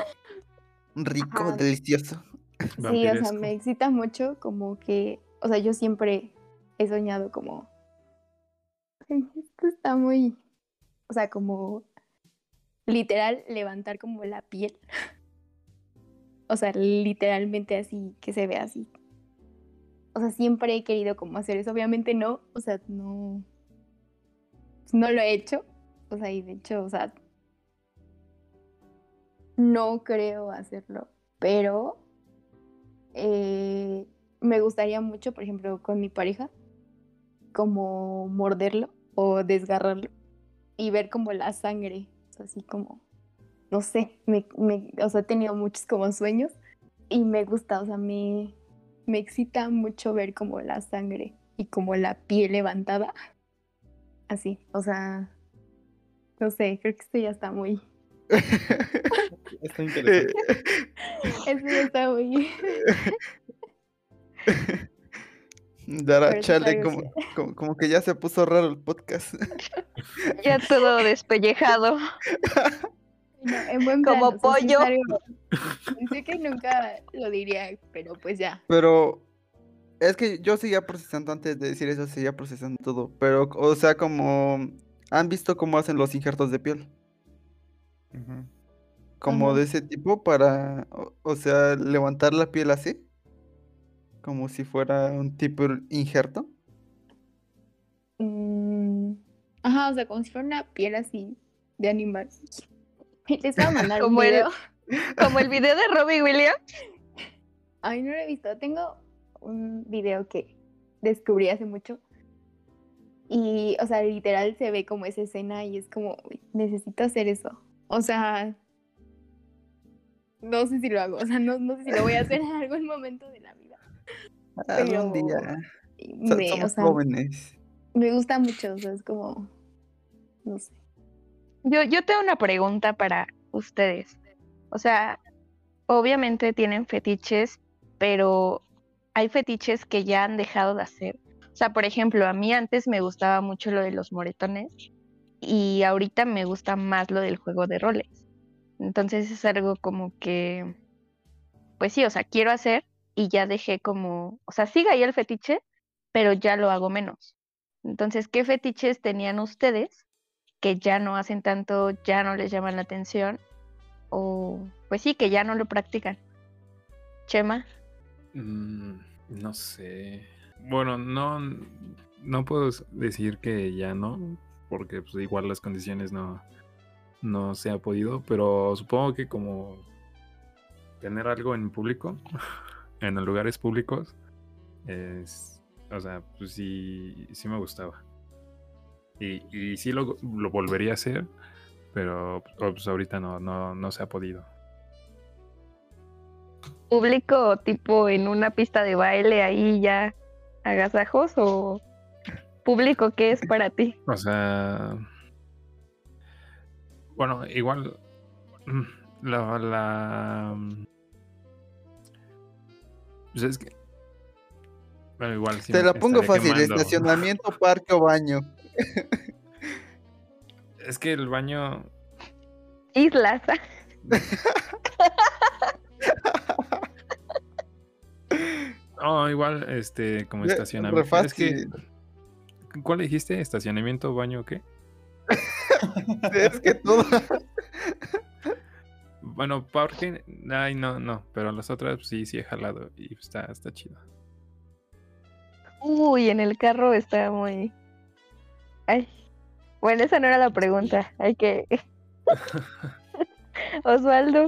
rico, Ajá. delicioso. Sí, o sea, me excita mucho como que, o sea, yo siempre he soñado como, "Ay, esto está muy, o sea, como literal levantar como la piel. O sea, literalmente así, que se vea así. O sea, siempre he querido como hacer eso, obviamente no, o sea, no, no lo he hecho, o sea, y de hecho, o sea, no creo hacerlo, pero eh, me gustaría mucho, por ejemplo, con mi pareja, como morderlo o desgarrarlo y ver como la sangre, sea, así como, no sé, me, me- o sea, he tenido muchos como sueños y me gusta, o sea, me, me excita mucho ver como la sangre y como la piel levantada, así, o sea, no sé, creo que esto ya está muy, Está interesante. esto ya está muy, Sí chale, como, como, como que ya se puso raro el podcast. Ya todo despellejado. no, en buen Como pollo. algo- sé que nunca lo diría, pero pues ya. Pero es que yo seguía procesando antes de decir eso, seguía procesando todo. Pero, o sea, como han visto cómo hacen los injertos de piel. Como de ese tipo para, o, o sea, levantar la piel así. Como si fuera un tipo injerto. Mm, Ajá, o sea, como si fuera una piel así de animal. Les voy a mandar un el- video. Como el video de Robbie Williams. Ay, no lo he visto. Tengo un video que descubrí hace mucho. Y, o sea, literal se ve como esa escena y es como, "Uy, necesito hacer eso. O sea, no sé si lo hago. O sea, no, no sé si lo voy a hacer en algún momento de la vida. Algún día. Me, o somos sea, jóvenes. me gusta mucho. O sea, es como, no sé. Yo, yo tengo una pregunta para ustedes. O sea, obviamente tienen fetiches, pero hay fetiches que ya han dejado de hacer. O sea, por ejemplo, a mí antes me gustaba mucho lo de los moretones y ahorita me gusta más lo del juego de roles. Entonces es algo como que, pues sí, o sea, quiero hacer y ya dejé como, o sea, sigue ahí el fetiche, pero ya lo hago menos. Entonces, ¿qué fetiches tenían ustedes que ya no hacen tanto, ya no les llaman la atención o pues sí, que ya no lo practican. Chema, Mm, no sé. Bueno, no, no puedo decir que ya no, porque pues, igual las condiciones no, no se ha podido, pero supongo que como tener algo en público, en los lugares públicos, es, o sea, pues sí, sí me gustaba. Y, y sí lo, lo volvería a hacer, pero pues, ahorita no, no, no se ha podido. público tipo en una pista de baile ahí ya agasajos o público qué es para ti? O sea. Bueno, igual. mm, La. la pues es que. Bueno, igual. sí Te la pongo fácil, quemando. estacionamiento, parque o baño. Es que el baño. Islas. No, igual, este, como estacionamiento. re Es que. ¿Cuál dijiste? ¿Estacionamiento, baño o qué? Es que todo. Bueno, parque. Ay, no, no. Pero las otras pues, sí, sí he jalado. Y está, está chido. Uy, en el carro está muy. Ay. Bueno, esa no era la pregunta. Hay que. Osvaldo.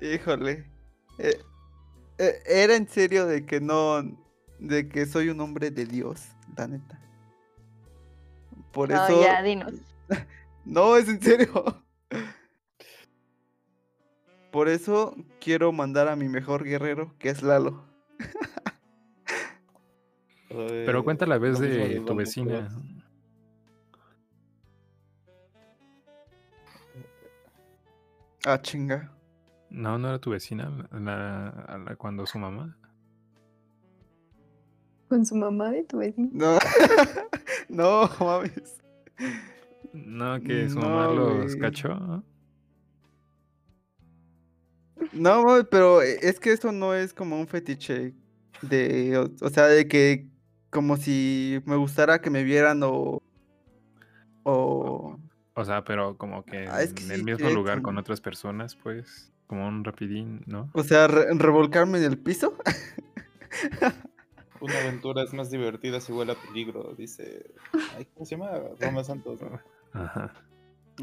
Híjole. Eh, eh, era en serio de que no. De que soy un hombre de Dios, la neta. Por No, eso. ya, dinos. No, es en serio. Por eso quiero mandar a mi mejor guerrero, que es Lalo. Pero cuenta la vez de tu vecina. Ah, chinga. No, no era tu vecina. La, la- cuando su mamá. Con su mamá de tu vecino. No. no, mames. No, que su mamá No, los güey. cachó. ¿no? Pero e- es que eso no es como un fetiche de, o, o sea, de que como si me gustara que me vieran o o O sea, pero como que Ah, es que en sí el mismo lugar con otras personas, pues, como un rapidín, ¿no? o sea, re- revolcarme en el piso. Una aventura es más divertida si huele a peligro, dice. Ay, ¿Cómo se llama? Roma Santos. ¿no? Ajá.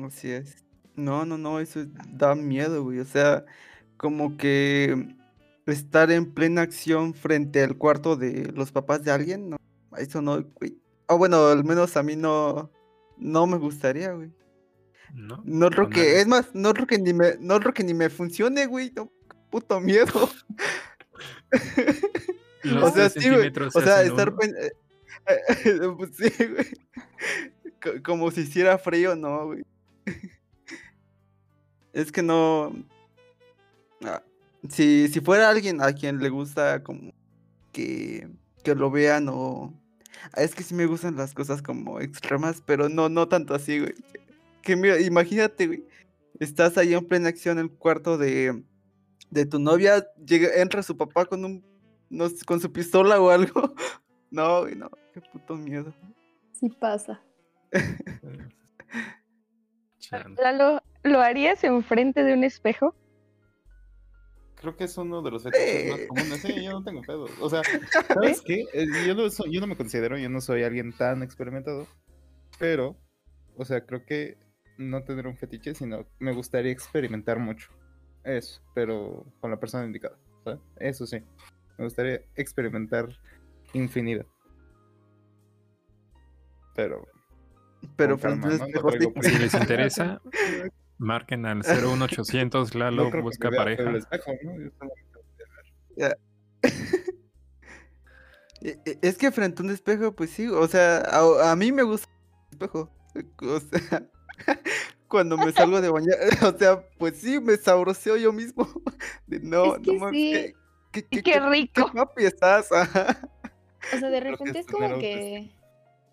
Así es. No, no, no, eso da miedo, güey. O sea, como que estar en plena acción frente al cuarto de los papás de alguien, no, eso no, güey. O bueno, al menos a mí no, no me gustaría, güey. ¿No? No creo que, nadie. es más, no creo que ni me, no creo que ni me funcione, güey. No, puto miedo. O sea, sí, güey. O se sea, estar pen- eh, pues sí, güey. Co- Como si hiciera frío, no, güey. Es que no. ah, Si, si fuera alguien a quien le gusta como que, que lo vean o. ah, Es que sí me gustan las cosas como extremas, pero no, no tanto así, güey. Que mira, imagínate, güey. Estás ahí en plena acción en el cuarto de, de tu novia, llega, entra su papá con un con su pistola o algo. No, güey, no, qué puto miedo. Sí pasa. Lalo, ¿lo harías enfrente de un espejo? Creo que es uno de los fetiches más comunes. Sí, yo no tengo pedos. O sea, ¿sabes qué? Yo no, soy- yo no me considero, yo no soy alguien tan experimentado. Pero, o sea, creo que no tendré un fetiche, sino me gustaría experimentar mucho. Eso, pero con la persona indicada. ¿sabes? Eso sí. Me gustaría experimentar infinidad. Pero. Pero un ¿no? No. Si les interesa, marquen al 01800 Lalo no busca pareja. el espejo, solamente- E- e- Es que frente a un espejo, pues sí, o sea, a, a mí me gusta el espejo. O sea, cuando me salgo de bañar, o sea, pues sí, me sabroseo yo mismo. De, no, Es que no mames, sí. qué, qué, ¡Qué, qué- qué- qué rico! papi estás. ajá. O sea, de repente es como que.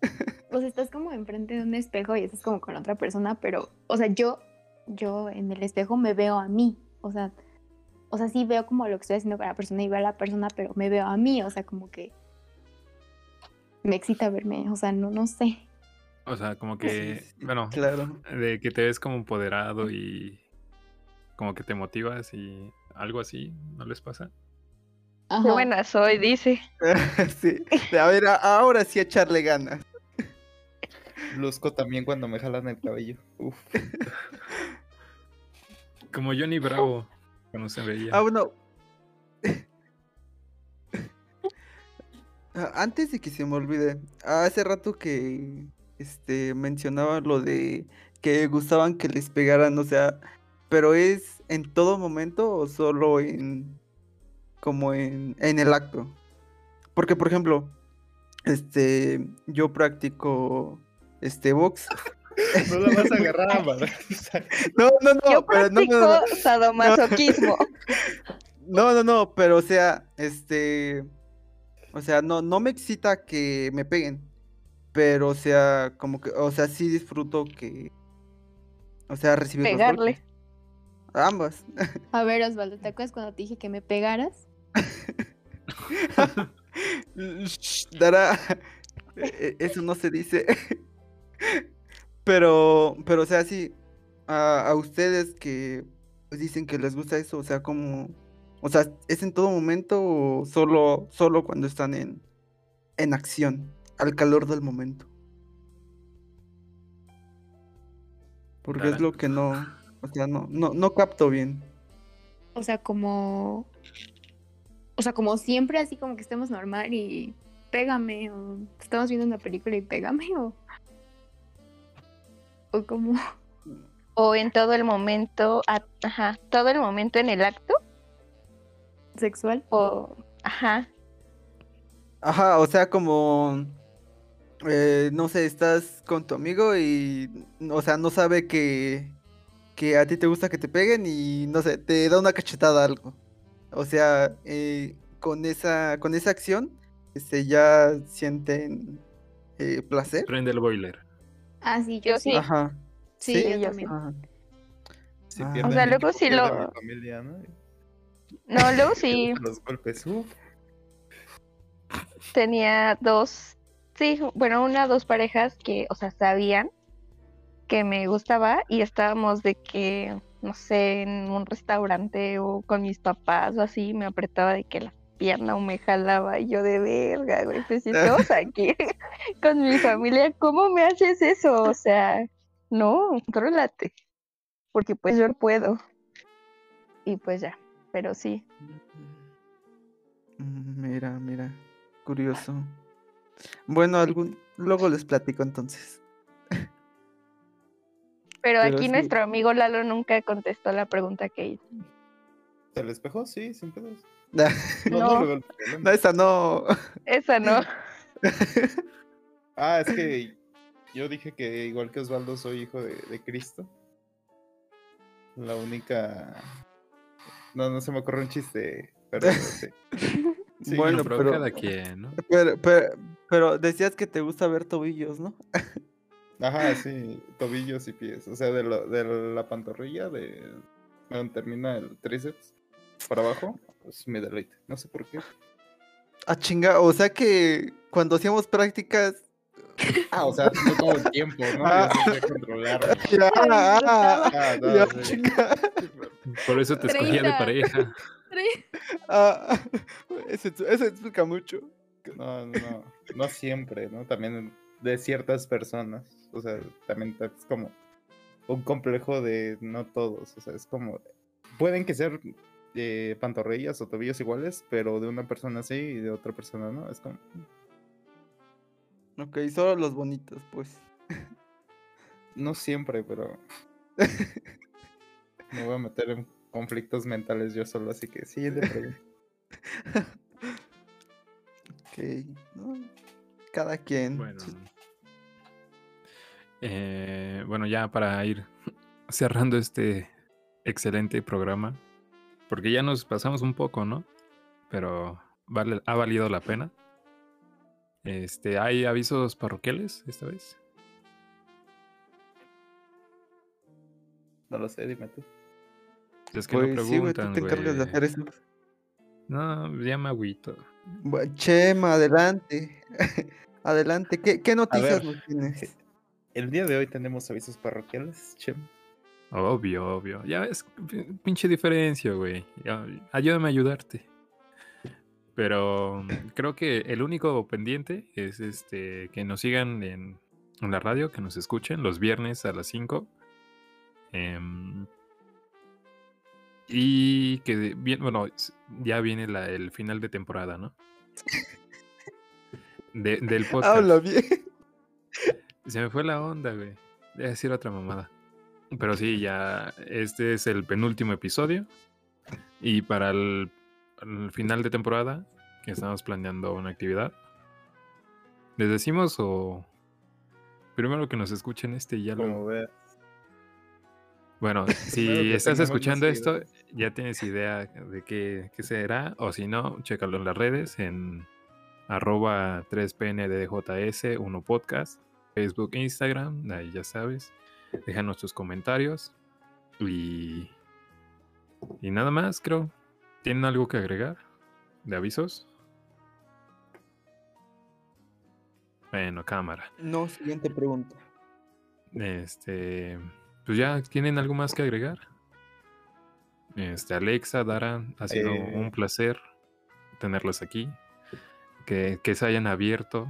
O sea, estás como enfrente de un espejo y estás como con otra persona, pero, o sea, yo, yo en el espejo me veo a mí. O sea, o sea, sí veo como lo que estoy haciendo con la persona y veo a la persona, pero me veo a mí. O sea, como que me excita verme. O sea, no, no sé. O sea, como que, sí, bueno, Claro. de que te ves como empoderado y como que te motivas y algo así, ¿no les pasa? ¡Qué Ajá. buena soy! Dice. sí. A ver, ahora sí echarle ganas. Luzco también cuando me jalan el cabello. Uf. Como Johnny Bravo, cuando se veía. Ah, bueno. Ah, Antes de que se me olvide, hace rato que este mencionaba lo de que gustaban que les pegaran, o sea, pero es en todo momento o solo en como en, en el acto. Porque por ejemplo, este yo practico este box. No la vas a agarrar a. No, no, no, Yo pero no, practico no, no. sadomasoquismo. No, no, no, pero o sea, este, o sea, no, no me excita que me peguen, pero o sea, como que, o sea, sí disfruto que, o sea, recibir los Pegarle. golpes. Ambas. A ver, Osvaldo, ¿te acuerdas cuando te dije que me pegaras? Shh, Dara, e- eso no se dice. Pero, pero, o sea, sí, a, a ustedes que pues, dicen que les gusta eso, o sea, como, o sea, ¿es en todo momento o solo, solo cuando están en, en acción, al calor del momento? Porque es lo que no, o sea, no, no, no capto bien. O sea, como. O sea, como siempre, así como que estemos normal y pégame, o estamos viendo una película y pégame, o. O como. O en todo el momento, a- ajá, todo el momento en el acto, sexual. o, ajá, Ajá, o sea, como, eh, no sé, estás con tu amigo y, o sea, no sabe que, que a ti te gusta que te peguen y, no sé, te da una cachetada algo. O sea, eh, con esa, con esa acción, este, ya sienten eh, placer. Prende el boiler. Ah, sí, yo sí. sí. Ajá. Sí, ¿sí? yo yo también. Ajá. Si Ah. O sea, luego sí lo- familia, ¿no? no, luego sí Los golpes. Uf. tenía dos, sí, bueno, una, dos parejas que, o sea, sabían que me gustaba y estábamos de que, no sé, en un restaurante o con mis papás o así, me apretaba de que la pierna o me jalaba y yo de verga, güey, pues si estamos aquí con mi familia, ¿cómo me haces eso? O sea, no, contrólate. porque pues yo puedo. Y pues ya, pero sí. Mm, Mira, mira, curioso. Bueno, algún luego les platico entonces. Pero, Pero aquí sí. nuestro amigo Lalo nunca contestó la pregunta que hice. ¿El espejo? Sí, sin pedos. No, No, esa no. Esa no. Ah, es que yo dije que igual que Osvaldo soy hijo de, de Cristo. La única... No, no se me ocurre un chiste, pero sí. Sí, Bueno, pero, pero- cada quien, ¿no? Pero, pero, pero decías que te gusta ver tobillos, ¿no? Ajá, sí, tobillos y pies. O sea, de, lo- de la pantorrilla, de donde termina el tríceps para abajo, pues mi deleite. No sé por qué. Ah, chinga, o sea que cuando hacíamos prácticas. Ah, o sea, no todo el tiempo, ¿no? Ah. Yo controlar. Ya, ah, Ah, no, ya, sí. chinga. Por eso te escogía de 30. pareja. Ah, eso, eso explica mucho. No, no, no, no siempre, ¿no? También de ciertas personas. O sea, también es como un complejo de no todos. O sea, es como. Pueden que ser eh, pantorrillas o tobillos iguales, pero de una persona sí y de otra persona no. Es como. Ok, solo los bonitos, pues. No siempre, pero. Me voy a meter en conflictos mentales yo solo, así que sí, de pregunta. Ok, ¿no? Cada quien. Bueno. Eh, bueno, ya para ir cerrando este excelente programa, porque ya nos pasamos un poco, ¿no? Pero vale, ha valido la pena. Este, ¿hay avisos parroquiales esta vez? No lo sé, dime tú. Es que Pues no sí, güey, tú preguntan, te encargas de güey. hacer eso. No, ya me agüito. Chema, adelante. adelante. ¿Qué, qué noticias ver. nos tienes? El día de hoy tenemos avisos parroquiales, Chem. Obvio, obvio. Ya ves, pi- pinche diferencia, güey. Ayúdame a ayudarte. Pero mm, creo que el único pendiente es este que nos sigan en, en la radio, que nos escuchen los viernes a las 5. Em, y que, bien, bueno, ya viene la- el final de temporada, ¿no? De- del podcast. Habla bien. Se me fue la onda, güey. Voy a decir otra mamada. Pero sí, ya este es el penúltimo episodio. Y para el, el final de temporada, que estamos planeando una actividad. ¿Les decimos o primero que nos escuchen este y ya lo... veas. Bueno, si estás escuchando esto, ya tienes idea de qué, qué será. O si no, chécalo en las redes en arroba 3pnddjs 1 podcast, Facebook, Instagram, ahí ya sabes. Déjanos tus comentarios. Y, y nada más, creo. ¿Tienen algo que agregar? ¿De avisos? Bueno, cámara. No, siguiente pregunta. Este, pues ya, ¿tienen algo más que agregar? Este, Alexa, Dara, ha sido Eh. un placer tenerlos aquí. Que, que se hayan abierto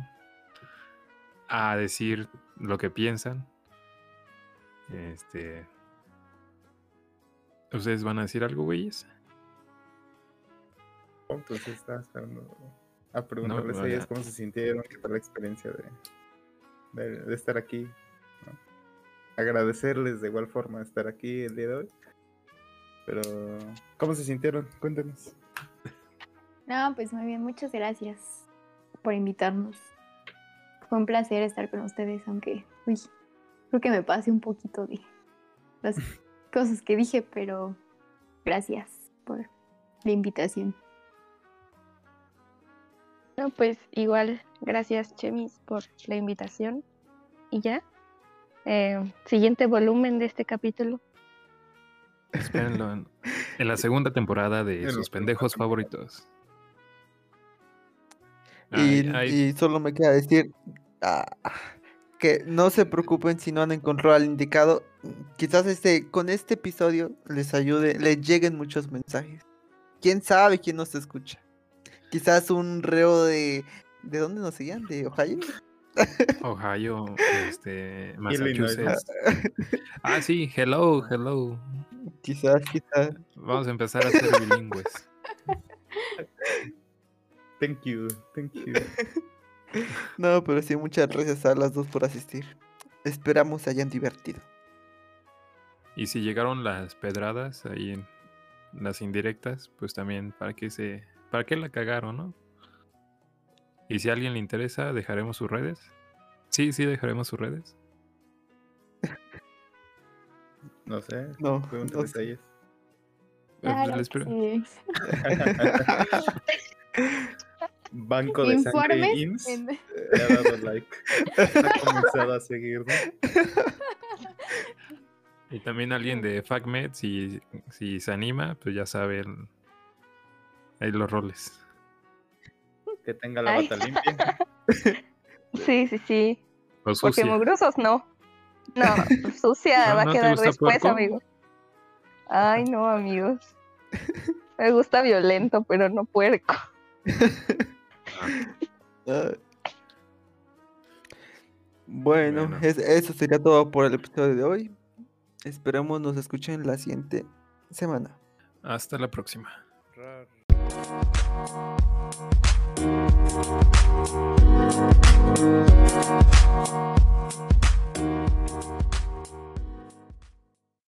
a decir lo que piensan. Este. ¿Ustedes van a decir algo, güeyes? Oh, Pues está esperando a preguntarles a vaya. ellas cómo se sintieron, qué tal la experiencia de, de, de estar aquí. ¿no? Agradecerles de igual forma estar aquí el día de hoy. Pero, ¿cómo se sintieron? Cuéntenos. No, pues muy bien, muchas gracias por invitarnos. Fue un placer estar con ustedes, aunque, uy, creo que me pasé un poquito de las cosas que dije, pero gracias por la invitación. No, pues igual, gracias Chemis por la invitación. Y ya. Eh, siguiente volumen de este capítulo. Espérenlo en, en la segunda temporada de sus pendejos favoritos. Y, Ay, ay, y solo me queda decir ah, que no se preocupen si no han encontrado al indicado. Quizás este, con este episodio les ayude, les lleguen muchos mensajes. ¿Quién sabe quién nos escucha? Quizás un reo de... ¿De dónde nos seguían? ¿De Ohio? Ohio, este. Massachusetts. Ah, sí, hello, hello. Quizás, quizás. Vamos a empezar a ser bilingües. Thank you, thank you. No, pero sí, muchas gracias a las dos por asistir. Esperamos se hayan divertido. Y si llegaron las pedradas ahí en las indirectas, pues también para qué se, para qué la cagaron, ¿no? Y si a alguien le interesa, dejaremos sus redes. Sí, sí, dejaremos sus redes. No sé, No, pregunta no sé. detalles. Eh, Claro les que pre- sí. Banco de sangre Informes. IMSS en- le ha dado like. Ha comenzado a seguirnos. Y también alguien de FacMed, si, si se anima, pues ya sabe el- ahí los roles. Que tenga la Ay. bata limpia. Sí, sí, sí. Los Porque sucia. mugrosos no. No, sucia ¿No- va a no quedar después, puerco? amigo. Ay, no, amigos. Me gusta violento, pero no puerco. Bueno. Es, eso sería todo por el episodio de hoy. Esperamos nos escuchen la siguiente semana. Hasta la próxima.